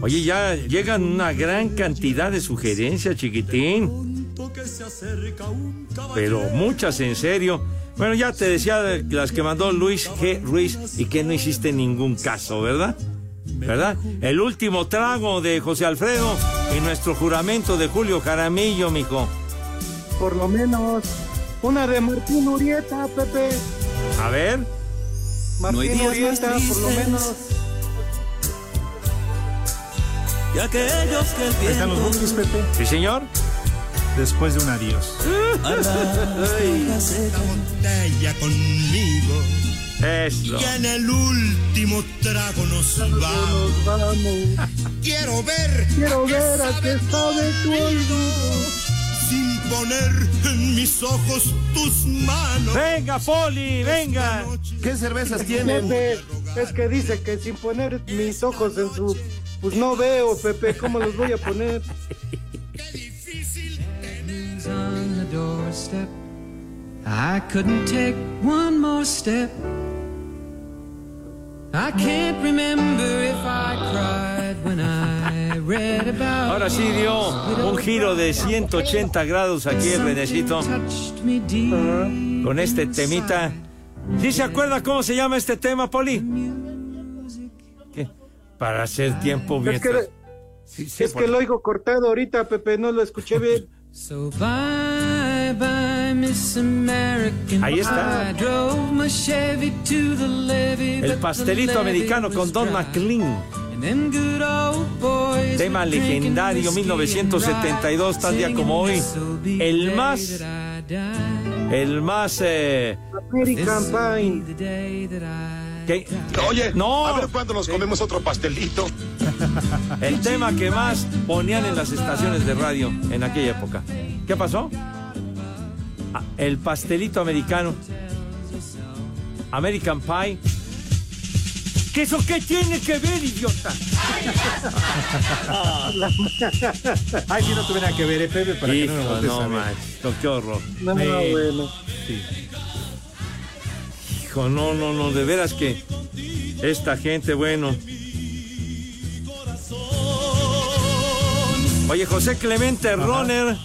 Speaker 5: Oye, ya llegan una gran cantidad de sugerencias, chiquitín. Pero muchas en serio. Bueno, ya te decía las que mandó Luis G. Ruiz y que no hiciste ningún caso, ¿verdad? ¿Verdad? El último trago de José Alfredo y nuestro juramento de Julio Jaramillo, mijo.
Speaker 39: Por lo menos una de Martín Urieta, Pepe.
Speaker 5: A ver.
Speaker 39: Martín
Speaker 5: días
Speaker 39: Urieta, por lo menos.
Speaker 3: Y aquellos que el
Speaker 6: Ahí están los Bookies, Pepe.
Speaker 5: Sí, señor.
Speaker 6: Después de un adiós.
Speaker 3: esta botella conmigo.
Speaker 5: Eso.
Speaker 3: Y en el último trago nos vamos. Quiero ver.
Speaker 39: Quiero ver a qué sabe tu olvido.
Speaker 3: Sin poner en mis ojos tus manos.
Speaker 5: Venga, Poli, venga.
Speaker 29: ¿Qué cervezas
Speaker 39: Pepe, es que dice que sin poner mis ojos en su... Pues no veo, Pepe, ¿cómo los voy a poner?
Speaker 40: I couldn't take one more step. I can't remember if I cried when I read about
Speaker 5: Ahora sí dio un giro de 180 grados aquí el
Speaker 40: deep.
Speaker 5: con este temita. ¿Sí se acuerda cómo se llama este tema, Poli? Para hacer tiempo
Speaker 39: Es que.
Speaker 5: Sí, sí,
Speaker 39: es
Speaker 5: por-
Speaker 39: que lo oigo cortado ahorita, Pepe, no lo escuché bien.
Speaker 40: So bye bye, Miss American.
Speaker 5: Ahí está.
Speaker 40: I drove my Chevy to the levee.
Speaker 5: El pastelito americano con Don. McLean.
Speaker 40: And them good old boys
Speaker 5: Tema legendario,
Speaker 40: whiskey and
Speaker 5: 1972, tal día como hoy.
Speaker 40: singing, "This'll be
Speaker 5: El más, el más, eh,
Speaker 39: American Pie.
Speaker 41: Oye,
Speaker 5: no,
Speaker 41: a ver cuándo nos comemos otro pastelito.
Speaker 5: el tema que más ponían en las estaciones de radio en aquella época. ¿Qué pasó? Ah, El pastelito americano. American Pie. ¿Qué eso qué tiene que ver, idiota?
Speaker 6: Ay, si no tuviera que ver, eh, Pepe, para que no me
Speaker 5: no, qué horror.
Speaker 39: No,
Speaker 6: Me-
Speaker 39: bueno.
Speaker 5: Hijo, no, no, no, de veras que esta gente, bueno. Oye, José Clemente Roner,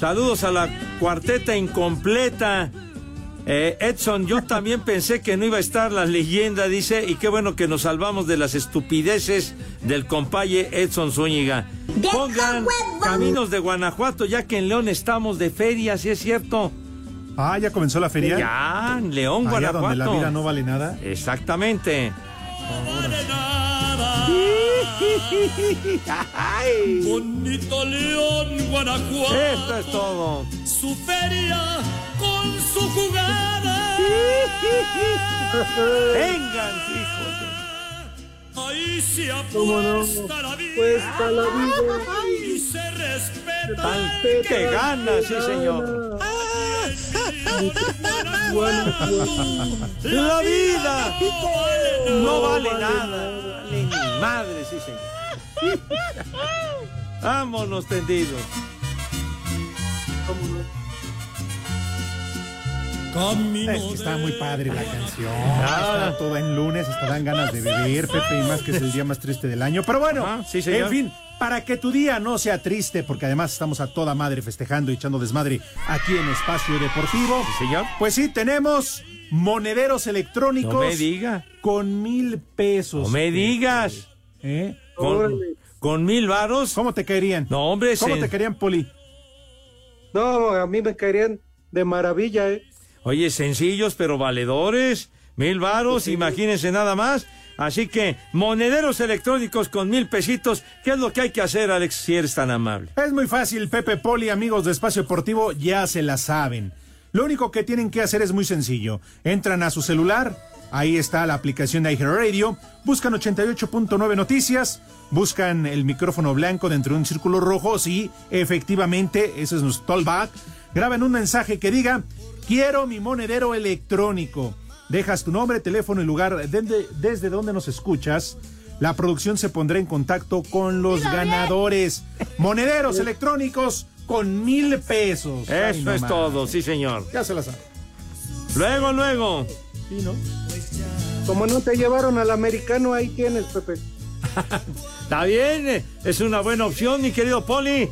Speaker 5: saludos a la cuarteta incompleta. Eh, Edson, yo también pensé que no iba a estar la leyenda, dice, y qué bueno que nos salvamos de las estupideces del compaye Edson Zúñiga. Pongan Caminos de Guanajuato, ya que en León estamos de feria, si es cierto.
Speaker 6: Ah, ya comenzó la feria.
Speaker 5: Ya, en León,
Speaker 6: Allá
Speaker 5: Guanajuato.
Speaker 6: donde la vida no vale nada.
Speaker 5: Exactamente.
Speaker 3: Bonito León, Guanajuato.
Speaker 5: Esto es todo.
Speaker 3: Su feria con su jugada.
Speaker 5: Vengan, hijos.
Speaker 3: Ahí se apuesta la vida.
Speaker 39: Cuesta la vida.
Speaker 3: Y se respeta.
Speaker 5: Que gana, sí, señor. La vida no vale nada. Ni madre, sí, señor. Vámonos tendidos.
Speaker 6: Es que está muy padre la canción.
Speaker 5: Ah.
Speaker 6: Está toda en lunes, hasta dan ganas de beber, Pepe, y más que es el día más triste del año. Pero bueno,
Speaker 5: Ajá, sí,
Speaker 6: en fin, para que tu día no sea triste, porque además estamos a toda madre festejando y echando desmadre aquí en Espacio Deportivo.
Speaker 5: señor.
Speaker 6: Pues sí, tenemos monederos electrónicos.
Speaker 5: No me diga.
Speaker 6: Con mil pesos.
Speaker 5: No me digas.
Speaker 6: ¿Eh?
Speaker 5: Con, con mil varos.
Speaker 6: ¿Cómo te caerían?
Speaker 5: No, hombre.
Speaker 6: ¿Cómo
Speaker 5: se-
Speaker 6: te querían, Poli?
Speaker 39: No, a mí me caerían de maravilla, ¿eh?
Speaker 5: Oye, sencillos pero valedores. Mil varos, imagínense nada más. Así que, monederos electrónicos con mil pesitos. ¿Qué es lo que hay que hacer, Alex, si eres tan amable?
Speaker 6: Es muy fácil, Pepe Poli, amigos de Espacio Deportivo, ya se la saben. Lo único que tienen que hacer es muy sencillo. Entran a su celular, ahí está la aplicación de iHeartRadio, buscan 88.9 noticias, buscan el micrófono blanco dentro de un círculo rojo, sí, efectivamente, ese es nuestro callback. Graban un mensaje que diga, quiero mi monedero electrónico. Dejas tu nombre, teléfono y lugar desde, desde donde nos escuchas. La producción se pondrá en contacto con los ganadores. Monederos electrónicos con mil pesos. Ay,
Speaker 5: Eso
Speaker 6: no
Speaker 5: es todo, sí, señor.
Speaker 6: Ya se la sabe.
Speaker 5: Luego, luego.
Speaker 6: Sí, ¿no?
Speaker 39: Como no te llevaron al americano, ahí tienes, Pepe.
Speaker 5: Está bien, eh, es una buena opción, mi querido Poli.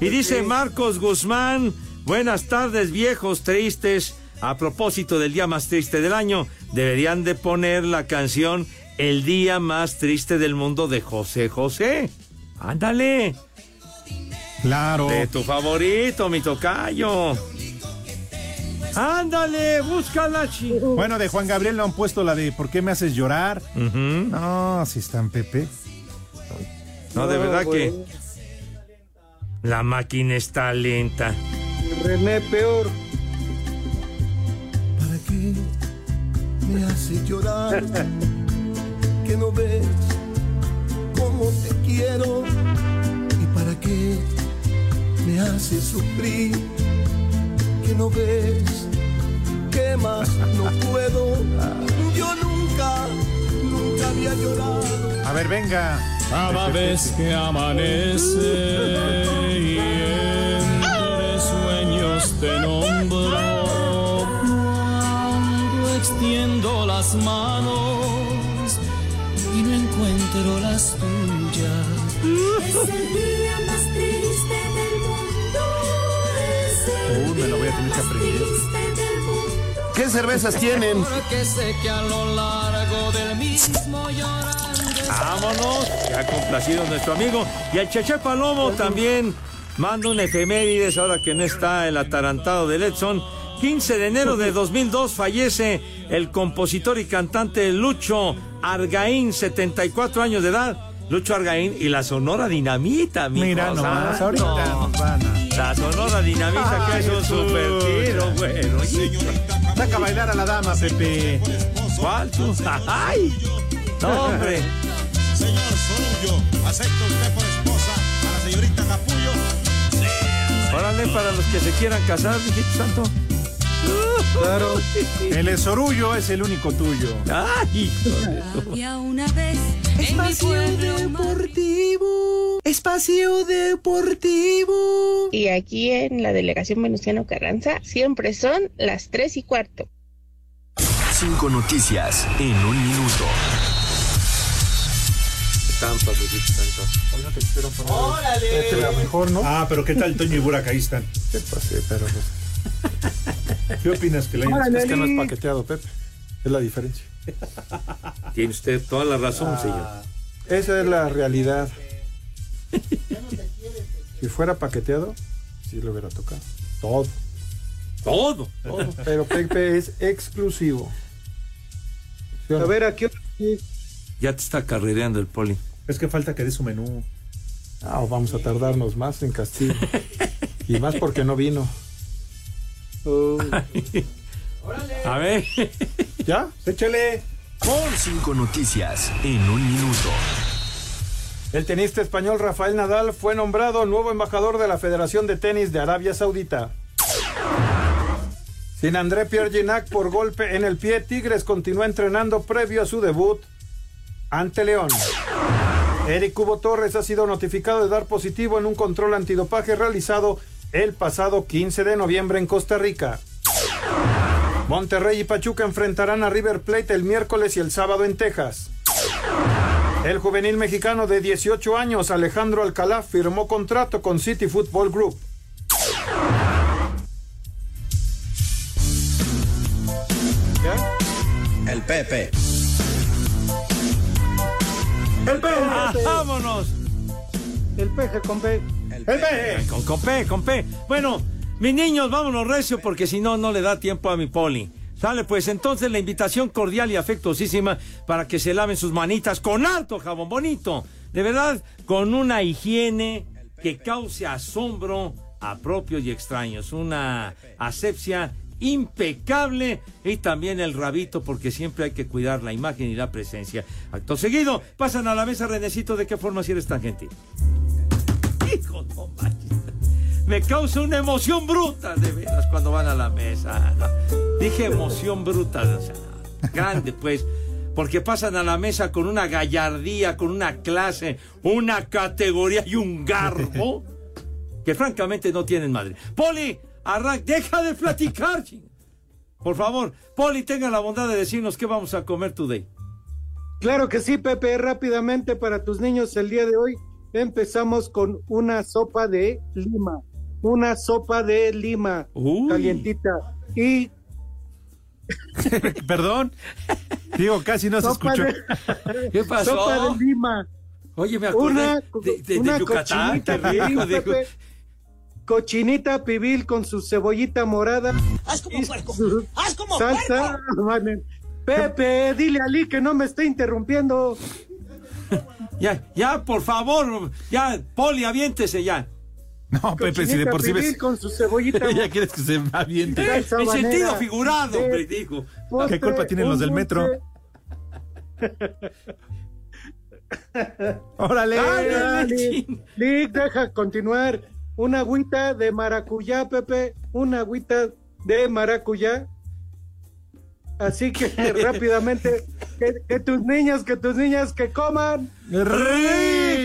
Speaker 5: Y dice Marcos Guzmán, buenas tardes, viejos tristes. A propósito del día más triste del año, deberían de poner la canción El día más triste del mundo de José José. Ándale.
Speaker 6: Claro.
Speaker 5: De tu favorito, mi tocayo. Ándale, búscala, chico.
Speaker 6: Bueno, de Juan Gabriel no han puesto la de ¿Por qué me haces llorar? No, si están Pepe.
Speaker 5: No, de verdad que la máquina está lenta.
Speaker 39: René, peor.
Speaker 3: Me hace llorar? Que no ves cómo te quiero. ¿Y para qué me hace sufrir? Que no ves que más no puedo. Yo nunca, nunca había llorado.
Speaker 6: A ver, venga.
Speaker 42: Cada vez que amanece y entre sueños te nombro, las manos y no encuentro las tuyas.
Speaker 3: Es el día más triste del mundo.
Speaker 6: Uy, me lo voy a tener que aprender.
Speaker 3: ¿Qué cervezas tienen?
Speaker 42: Porque sé que a lo largo del mismo llorando.
Speaker 5: Vámonos, ya complacido nuestro amigo. Y el Cheche Palomo también manda un efemérides ahora que no está el atarantado de Edson. 15 de enero de 2002 fallece el compositor y cantante Lucho Argaín, 74 años de edad. Lucho Argaín y la Sonora Dinamita, mi
Speaker 6: Mira nomás, ahorita a...
Speaker 5: La Sonora Dinamita que es un super tiro, bueno.
Speaker 6: Saca a bailar a la dama, Pepe.
Speaker 5: ¿Cuál tú? ¡Ay! No, hombre.
Speaker 30: Señor Sorullo, ¿acepta usted por esposa a la señorita Capullo?
Speaker 5: Órale, para los que se quieran casar, mijito santo.
Speaker 6: Claro. El esorullo es el único tuyo.
Speaker 5: ¡Ay!
Speaker 43: Había una vez
Speaker 3: Espacio
Speaker 43: Deportivo.
Speaker 3: Espacio Deportivo.
Speaker 44: Y aquí en la delegación Venustiano Carranza siempre son las tres y cuarto.
Speaker 45: Cinco noticias en un minuto.
Speaker 5: Estampa, mijito santo.
Speaker 6: ¡Órale! Este mejor, ¿no? Ah, pero ¿qué tal Toño y Burak? Ahí están.
Speaker 46: ¿Qué pasé, pero pues,
Speaker 6: ¿Qué opinas que le
Speaker 46: Es que no es paqueteado, Pepe. Es la diferencia.
Speaker 5: Tiene usted toda la razón, señor.
Speaker 46: Esa es la realidad. Si fuera paqueteado, sí lo hubiera tocado. Todo.
Speaker 5: Todo.
Speaker 46: Todo. Pero Pepe es exclusivo. ¿Sí o no?
Speaker 39: A ver, aquí.
Speaker 5: Ya te está carrereando el poli.
Speaker 6: Es que falta que dé su menú.
Speaker 46: Ah, vamos a tardarnos más en castigo. y más porque no vino.
Speaker 5: A ver.
Speaker 46: ¿Ya?
Speaker 6: Échale.
Speaker 45: Cinco noticias en un minuto.
Speaker 46: El tenista español Rafael Nadal fue nombrado nuevo embajador de la Federación de Tenis de Arabia Saudita. Sin André Pierre Ginac por golpe en el pie, Tigres continúa entrenando previo a su debut ante León. Eric Cubo Torres ha sido notificado de dar positivo en un control antidopaje realizado el pasado 15 de noviembre en Costa Rica. Monterrey y Pachuca enfrentarán a River Plate el miércoles y el sábado en Texas. El juvenil mexicano de 18 años, Alejandro Alcalá, firmó contrato con City Football Group.
Speaker 47: El Pepe.
Speaker 2: El peje.
Speaker 5: Ah, vámonos.
Speaker 2: El peje con P.
Speaker 47: El
Speaker 5: Con, con, con P, con P. Bueno, mis niños, vámonos recio porque si no, no le da tiempo a mi poli. Sale, pues entonces la invitación cordial y afectuosísima para que se laven sus manitas con harto jabón bonito. De verdad, con una higiene que cause asombro a propios y extraños. Una asepsia impecable y también el rabito porque siempre hay que cuidar la imagen y la presencia. Acto seguido, pasan a la mesa, Renecito, ¿de qué forma si eres tan gentil? Hijo, no manches. Me causa una emoción bruta, de veras, cuando van a la mesa. Dije emoción bruta, grande, pues. Porque pasan a la mesa con una gallardía, con una clase, una categoría y un garbo que francamente no tienen madre. Poli, arran deja de platicar. Por favor, Poli, tenga la bondad de decirnos qué vamos a comer today.
Speaker 2: Claro que sí, Pepe, rápidamente para tus niños el día de hoy empezamos con una sopa de lima, una sopa de lima
Speaker 5: Uy.
Speaker 2: calientita y
Speaker 6: Perdón. Digo, casi no se escuchó.
Speaker 2: de,
Speaker 5: ¿Qué pasó?
Speaker 2: sopa de lima.
Speaker 5: Oye, me acordé
Speaker 2: Una,
Speaker 5: de, de- de
Speaker 2: una
Speaker 5: Yucatán,
Speaker 2: cochinita
Speaker 5: rico, de-.
Speaker 2: Cochinita pibil con su cebollita morada.
Speaker 16: Haz como
Speaker 2: y
Speaker 16: puerco. Haz como
Speaker 2: salsa. manen. Pepe, dile a Ali que no me esté interrumpiendo.
Speaker 5: Ya, ya, por favor, ya, Poli, aviéntese ya.
Speaker 6: No, Pepe, si de por sí ves.
Speaker 2: con su cebollita
Speaker 6: Ya quieres que se aviente.
Speaker 5: Eh, en sentido figurado,
Speaker 2: Eh,
Speaker 5: hombre, digo.
Speaker 2: postre,
Speaker 6: ¿Qué culpa tienen los del metro? Órale.
Speaker 2: Lick, deja continuar. Una agüita de maracuyá, Pepe. Una agüita de maracuyá. Así que rápidamente, que, que tus niños, que tus niñas que coman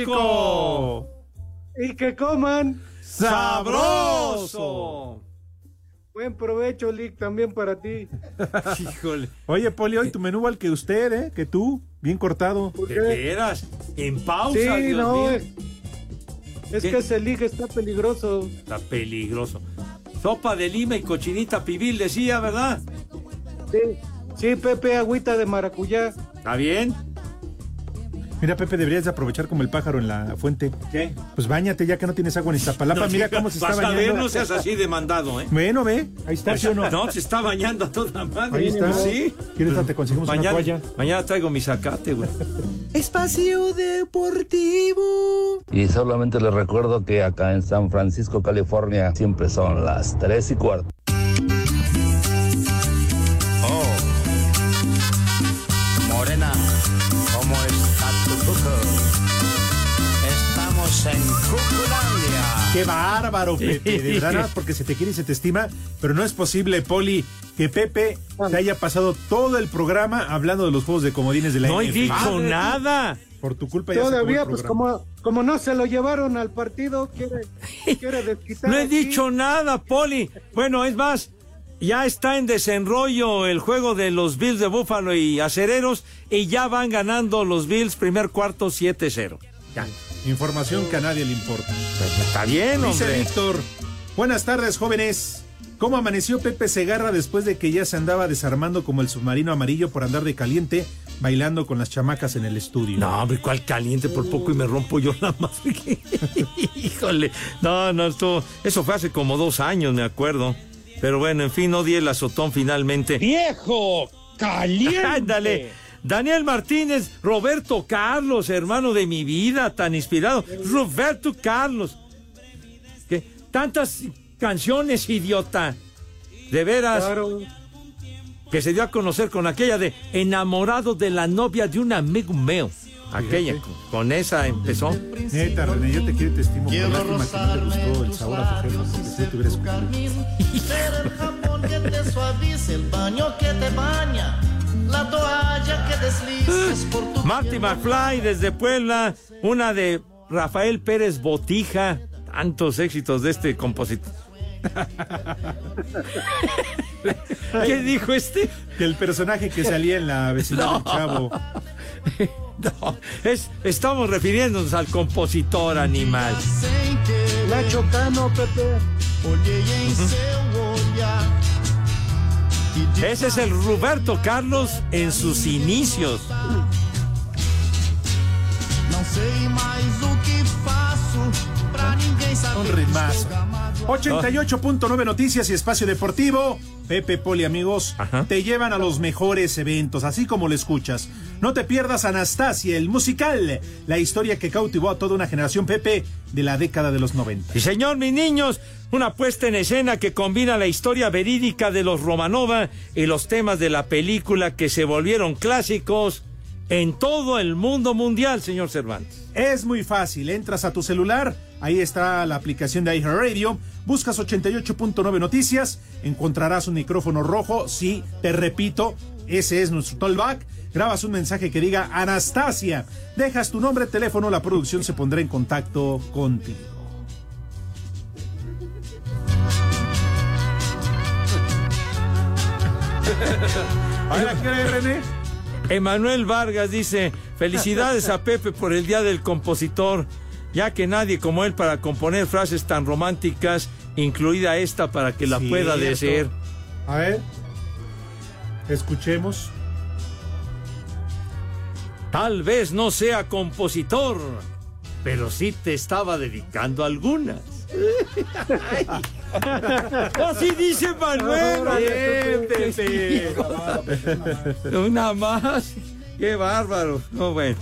Speaker 5: ¡Rico!
Speaker 2: y que coman.
Speaker 5: ¡Sabroso!
Speaker 2: Buen provecho, Lick, también para ti.
Speaker 5: Híjole,
Speaker 6: Oye, Poli, hoy tu menú igual que usted, ¿eh? Que tú, bien cortado.
Speaker 2: ¿Por
Speaker 5: de veras, en pausa,
Speaker 2: Sí,
Speaker 5: Dios
Speaker 2: no,
Speaker 5: mío.
Speaker 2: es, que ese Lick está peligroso.
Speaker 5: Está peligroso. Sopa de lima y cochinita pibil, decía, ¿verdad?
Speaker 2: Sí, sí, Pepe, agüita de maracuyá.
Speaker 5: ¿Está bien?
Speaker 6: Mira, Pepe, deberías de aprovechar como el pájaro en la fuente.
Speaker 5: ¿Qué?
Speaker 6: Pues bañate ya que no tienes agua en Iztapalapa. Mira cómo se está
Speaker 5: a ver,
Speaker 6: bañando.
Speaker 5: no seas así demandado, ¿eh?
Speaker 6: Bueno, ve. Ahí está, ¿sí o no?
Speaker 5: No, se está bañando a toda madre.
Speaker 6: Ahí está.
Speaker 5: Sí.
Speaker 6: ¿Quieres que te conseguimos una
Speaker 5: Mañana,
Speaker 6: toalla?
Speaker 5: mañana traigo mi zacate, güey.
Speaker 16: Espacio Deportivo.
Speaker 48: Y solamente les recuerdo que acá en San Francisco, California, siempre son las 3 y cuarto.
Speaker 6: Qué bárbaro, Pepe. De verdad, nada más porque se te quiere y se te estima. Pero no es posible, Poli, que Pepe te haya pasado todo el programa hablando de los juegos de comodines de la
Speaker 5: No he dicho nada.
Speaker 6: Por tu culpa ya se
Speaker 2: Todavía, pues como, como no se lo llevaron al partido, quiere, quiere desquitar.
Speaker 5: No he
Speaker 2: aquí.
Speaker 5: dicho nada, Poli. Bueno, es más, ya está en desenrollo el juego de los Bills de Búfalo y Acereros y ya van ganando los Bills primer cuarto 7-0. Ya.
Speaker 6: Información que a nadie le importa.
Speaker 5: Está bien,
Speaker 6: Dice
Speaker 5: hombre.
Speaker 6: Víctor. Buenas tardes, jóvenes. ¿Cómo amaneció Pepe Segarra después de que ya se andaba desarmando como el submarino amarillo por andar de caliente, bailando con las chamacas en el estudio?
Speaker 5: No, hombre, cuál caliente por poco y me rompo yo la madre. Híjole. No, no, esto, eso fue hace como dos años, me acuerdo. Pero bueno, en fin, no di el azotón finalmente.
Speaker 16: ¡Viejo! ¡Caliente!
Speaker 5: Ándale. Daniel Martínez, Roberto Carlos, hermano de mi vida, tan inspirado. Roberto Carlos. ¿Qué? Tantas canciones, idiota. De veras.
Speaker 2: Claro.
Speaker 5: Que se dio a conocer con aquella de Enamorado de la novia de un amigo mío. Aquella, con, con esa empezó.
Speaker 6: Neta, René, yo te quiero y te estimo. Qué lástima que no te gustó el sabor a tu porque si no te hubieras escogido.
Speaker 39: Pero el jabón que te suavice, el baño que te baña, la toalla que deslices por tu
Speaker 5: Marty McFly desde Puebla, una de Rafael Pérez Botija. Tantos éxitos de este compositor. ¿Qué dijo este?
Speaker 6: Que el personaje que salía en la vecindad
Speaker 5: No.
Speaker 6: del Chavo.
Speaker 5: No, es, estamos refiriéndonos al compositor animal.
Speaker 39: Nacho Cano, Pepe.
Speaker 5: Ese es el Roberto Carlos en sus inicios.
Speaker 3: Saber.
Speaker 6: ritmazo. 88.9 Noticias y Espacio Deportivo. Pepe Poli, amigos, te llevan a los mejores eventos, así como lo escuchas. No te pierdas Anastasia, el musical, la historia que cautivó a toda una generación Pepe de la década de los 90.
Speaker 5: Y señor, mis niños, una puesta en escena que combina la historia verídica de los Romanova y los temas de la película que se volvieron clásicos en todo el mundo mundial, señor Cervantes.
Speaker 6: Es muy fácil, entras a tu celular, ahí está la aplicación de iHeartRadio, buscas 88.9 Noticias, encontrarás un micrófono rojo, sí, te repito, ese es nuestro tollback, grabas un mensaje que diga Anastasia, dejas tu nombre, teléfono, la producción se pondrá en contacto contigo.
Speaker 5: A ver, ¿a qué René? Emanuel Vargas dice, felicidades a Pepe por el Día del Compositor, ya que nadie como él para componer frases tan románticas, incluida esta para que la pueda decir.
Speaker 6: A ver, escuchemos.
Speaker 5: Tal vez no sea compositor, pero sí te estaba dedicando algunas. Así dice Manuel.
Speaker 6: Bien, Pepe.
Speaker 5: Una más. Qué bárbaro. No, bueno.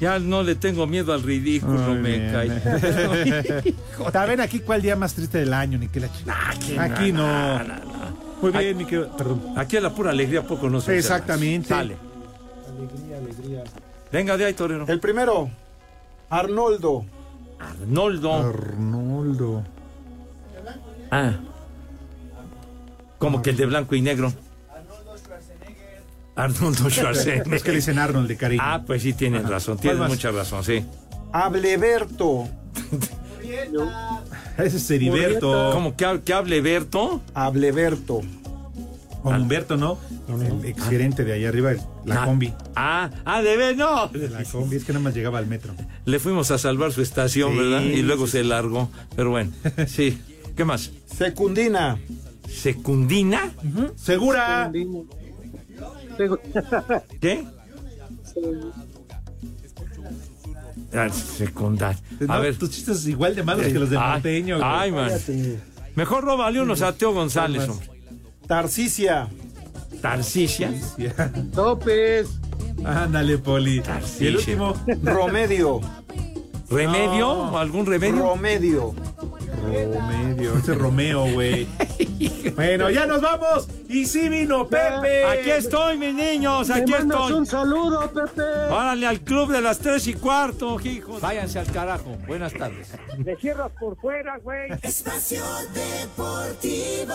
Speaker 5: Ya no le tengo miedo al ridículo,
Speaker 6: Muy
Speaker 5: me
Speaker 6: bien.
Speaker 5: cae.
Speaker 6: ¿Saben aquí cuál día más triste del año, ni que la ch- Aquí no. Muy bien, mi querido- Perdón.
Speaker 5: Aquí a la pura alegría poco no se
Speaker 6: Exactamente.
Speaker 5: Sale.
Speaker 46: Alegría, alegría.
Speaker 5: Venga de ahí, Torero.
Speaker 46: El primero, Arnoldo.
Speaker 5: Arnoldo.
Speaker 6: Arnoldo.
Speaker 5: Ah. Como que el de blanco y negro. Arnoldo Schwarzenegger.
Speaker 6: Es que le dicen Arnold de cariño.
Speaker 5: Ah, pues sí, tienes razón. Tienes
Speaker 46: más?
Speaker 5: mucha razón, sí.
Speaker 46: Ableberto.
Speaker 6: Ese es Heriberto.
Speaker 5: ¿Cómo que, que hable Berto?
Speaker 46: Ableberto.
Speaker 6: Humberto, ¿no? El exgerente de allá arriba, la
Speaker 5: Ah.
Speaker 6: combi.
Speaker 5: Ah, ah, de ver, no.
Speaker 6: La combi, es que nada más llegaba al metro.
Speaker 5: Le fuimos a salvar su estación,
Speaker 6: Sí,
Speaker 5: ¿verdad? Y luego
Speaker 6: sí,
Speaker 5: se largó. Pero bueno, sí. ¿Qué más?
Speaker 46: Secundina.
Speaker 5: ¿Secundina?
Speaker 6: ¿Segura?
Speaker 5: ¿Qué? Ah, secundaria. A
Speaker 6: No,
Speaker 5: ver.
Speaker 6: Tus chistes igual de malos que los de
Speaker 5: Ay,
Speaker 6: norteño. güey.
Speaker 5: Ay, man. Mejor róbale unos a Teo González, hombre.
Speaker 46: Tarcisia.
Speaker 5: Tarcisia.
Speaker 39: López.
Speaker 6: Ándale, Poli. Y el último.
Speaker 46: Romedio.
Speaker 5: ¿Remedio?
Speaker 6: No.
Speaker 5: ¿Algún remedio?
Speaker 46: Romedio.
Speaker 6: Romeo, ese es Romeo, güey. bueno, ya nos vamos. Y sí vino Pepe.
Speaker 5: Aquí estoy, mis niños, aquí
Speaker 39: mandas
Speaker 5: estoy.
Speaker 39: un saludo, Pepe.
Speaker 5: Órale al club de las tres y cuarto, hijos. Váyanse al carajo. Buenas tardes.
Speaker 39: Me cierras por fuera, güey.
Speaker 3: Espacio Deportivo.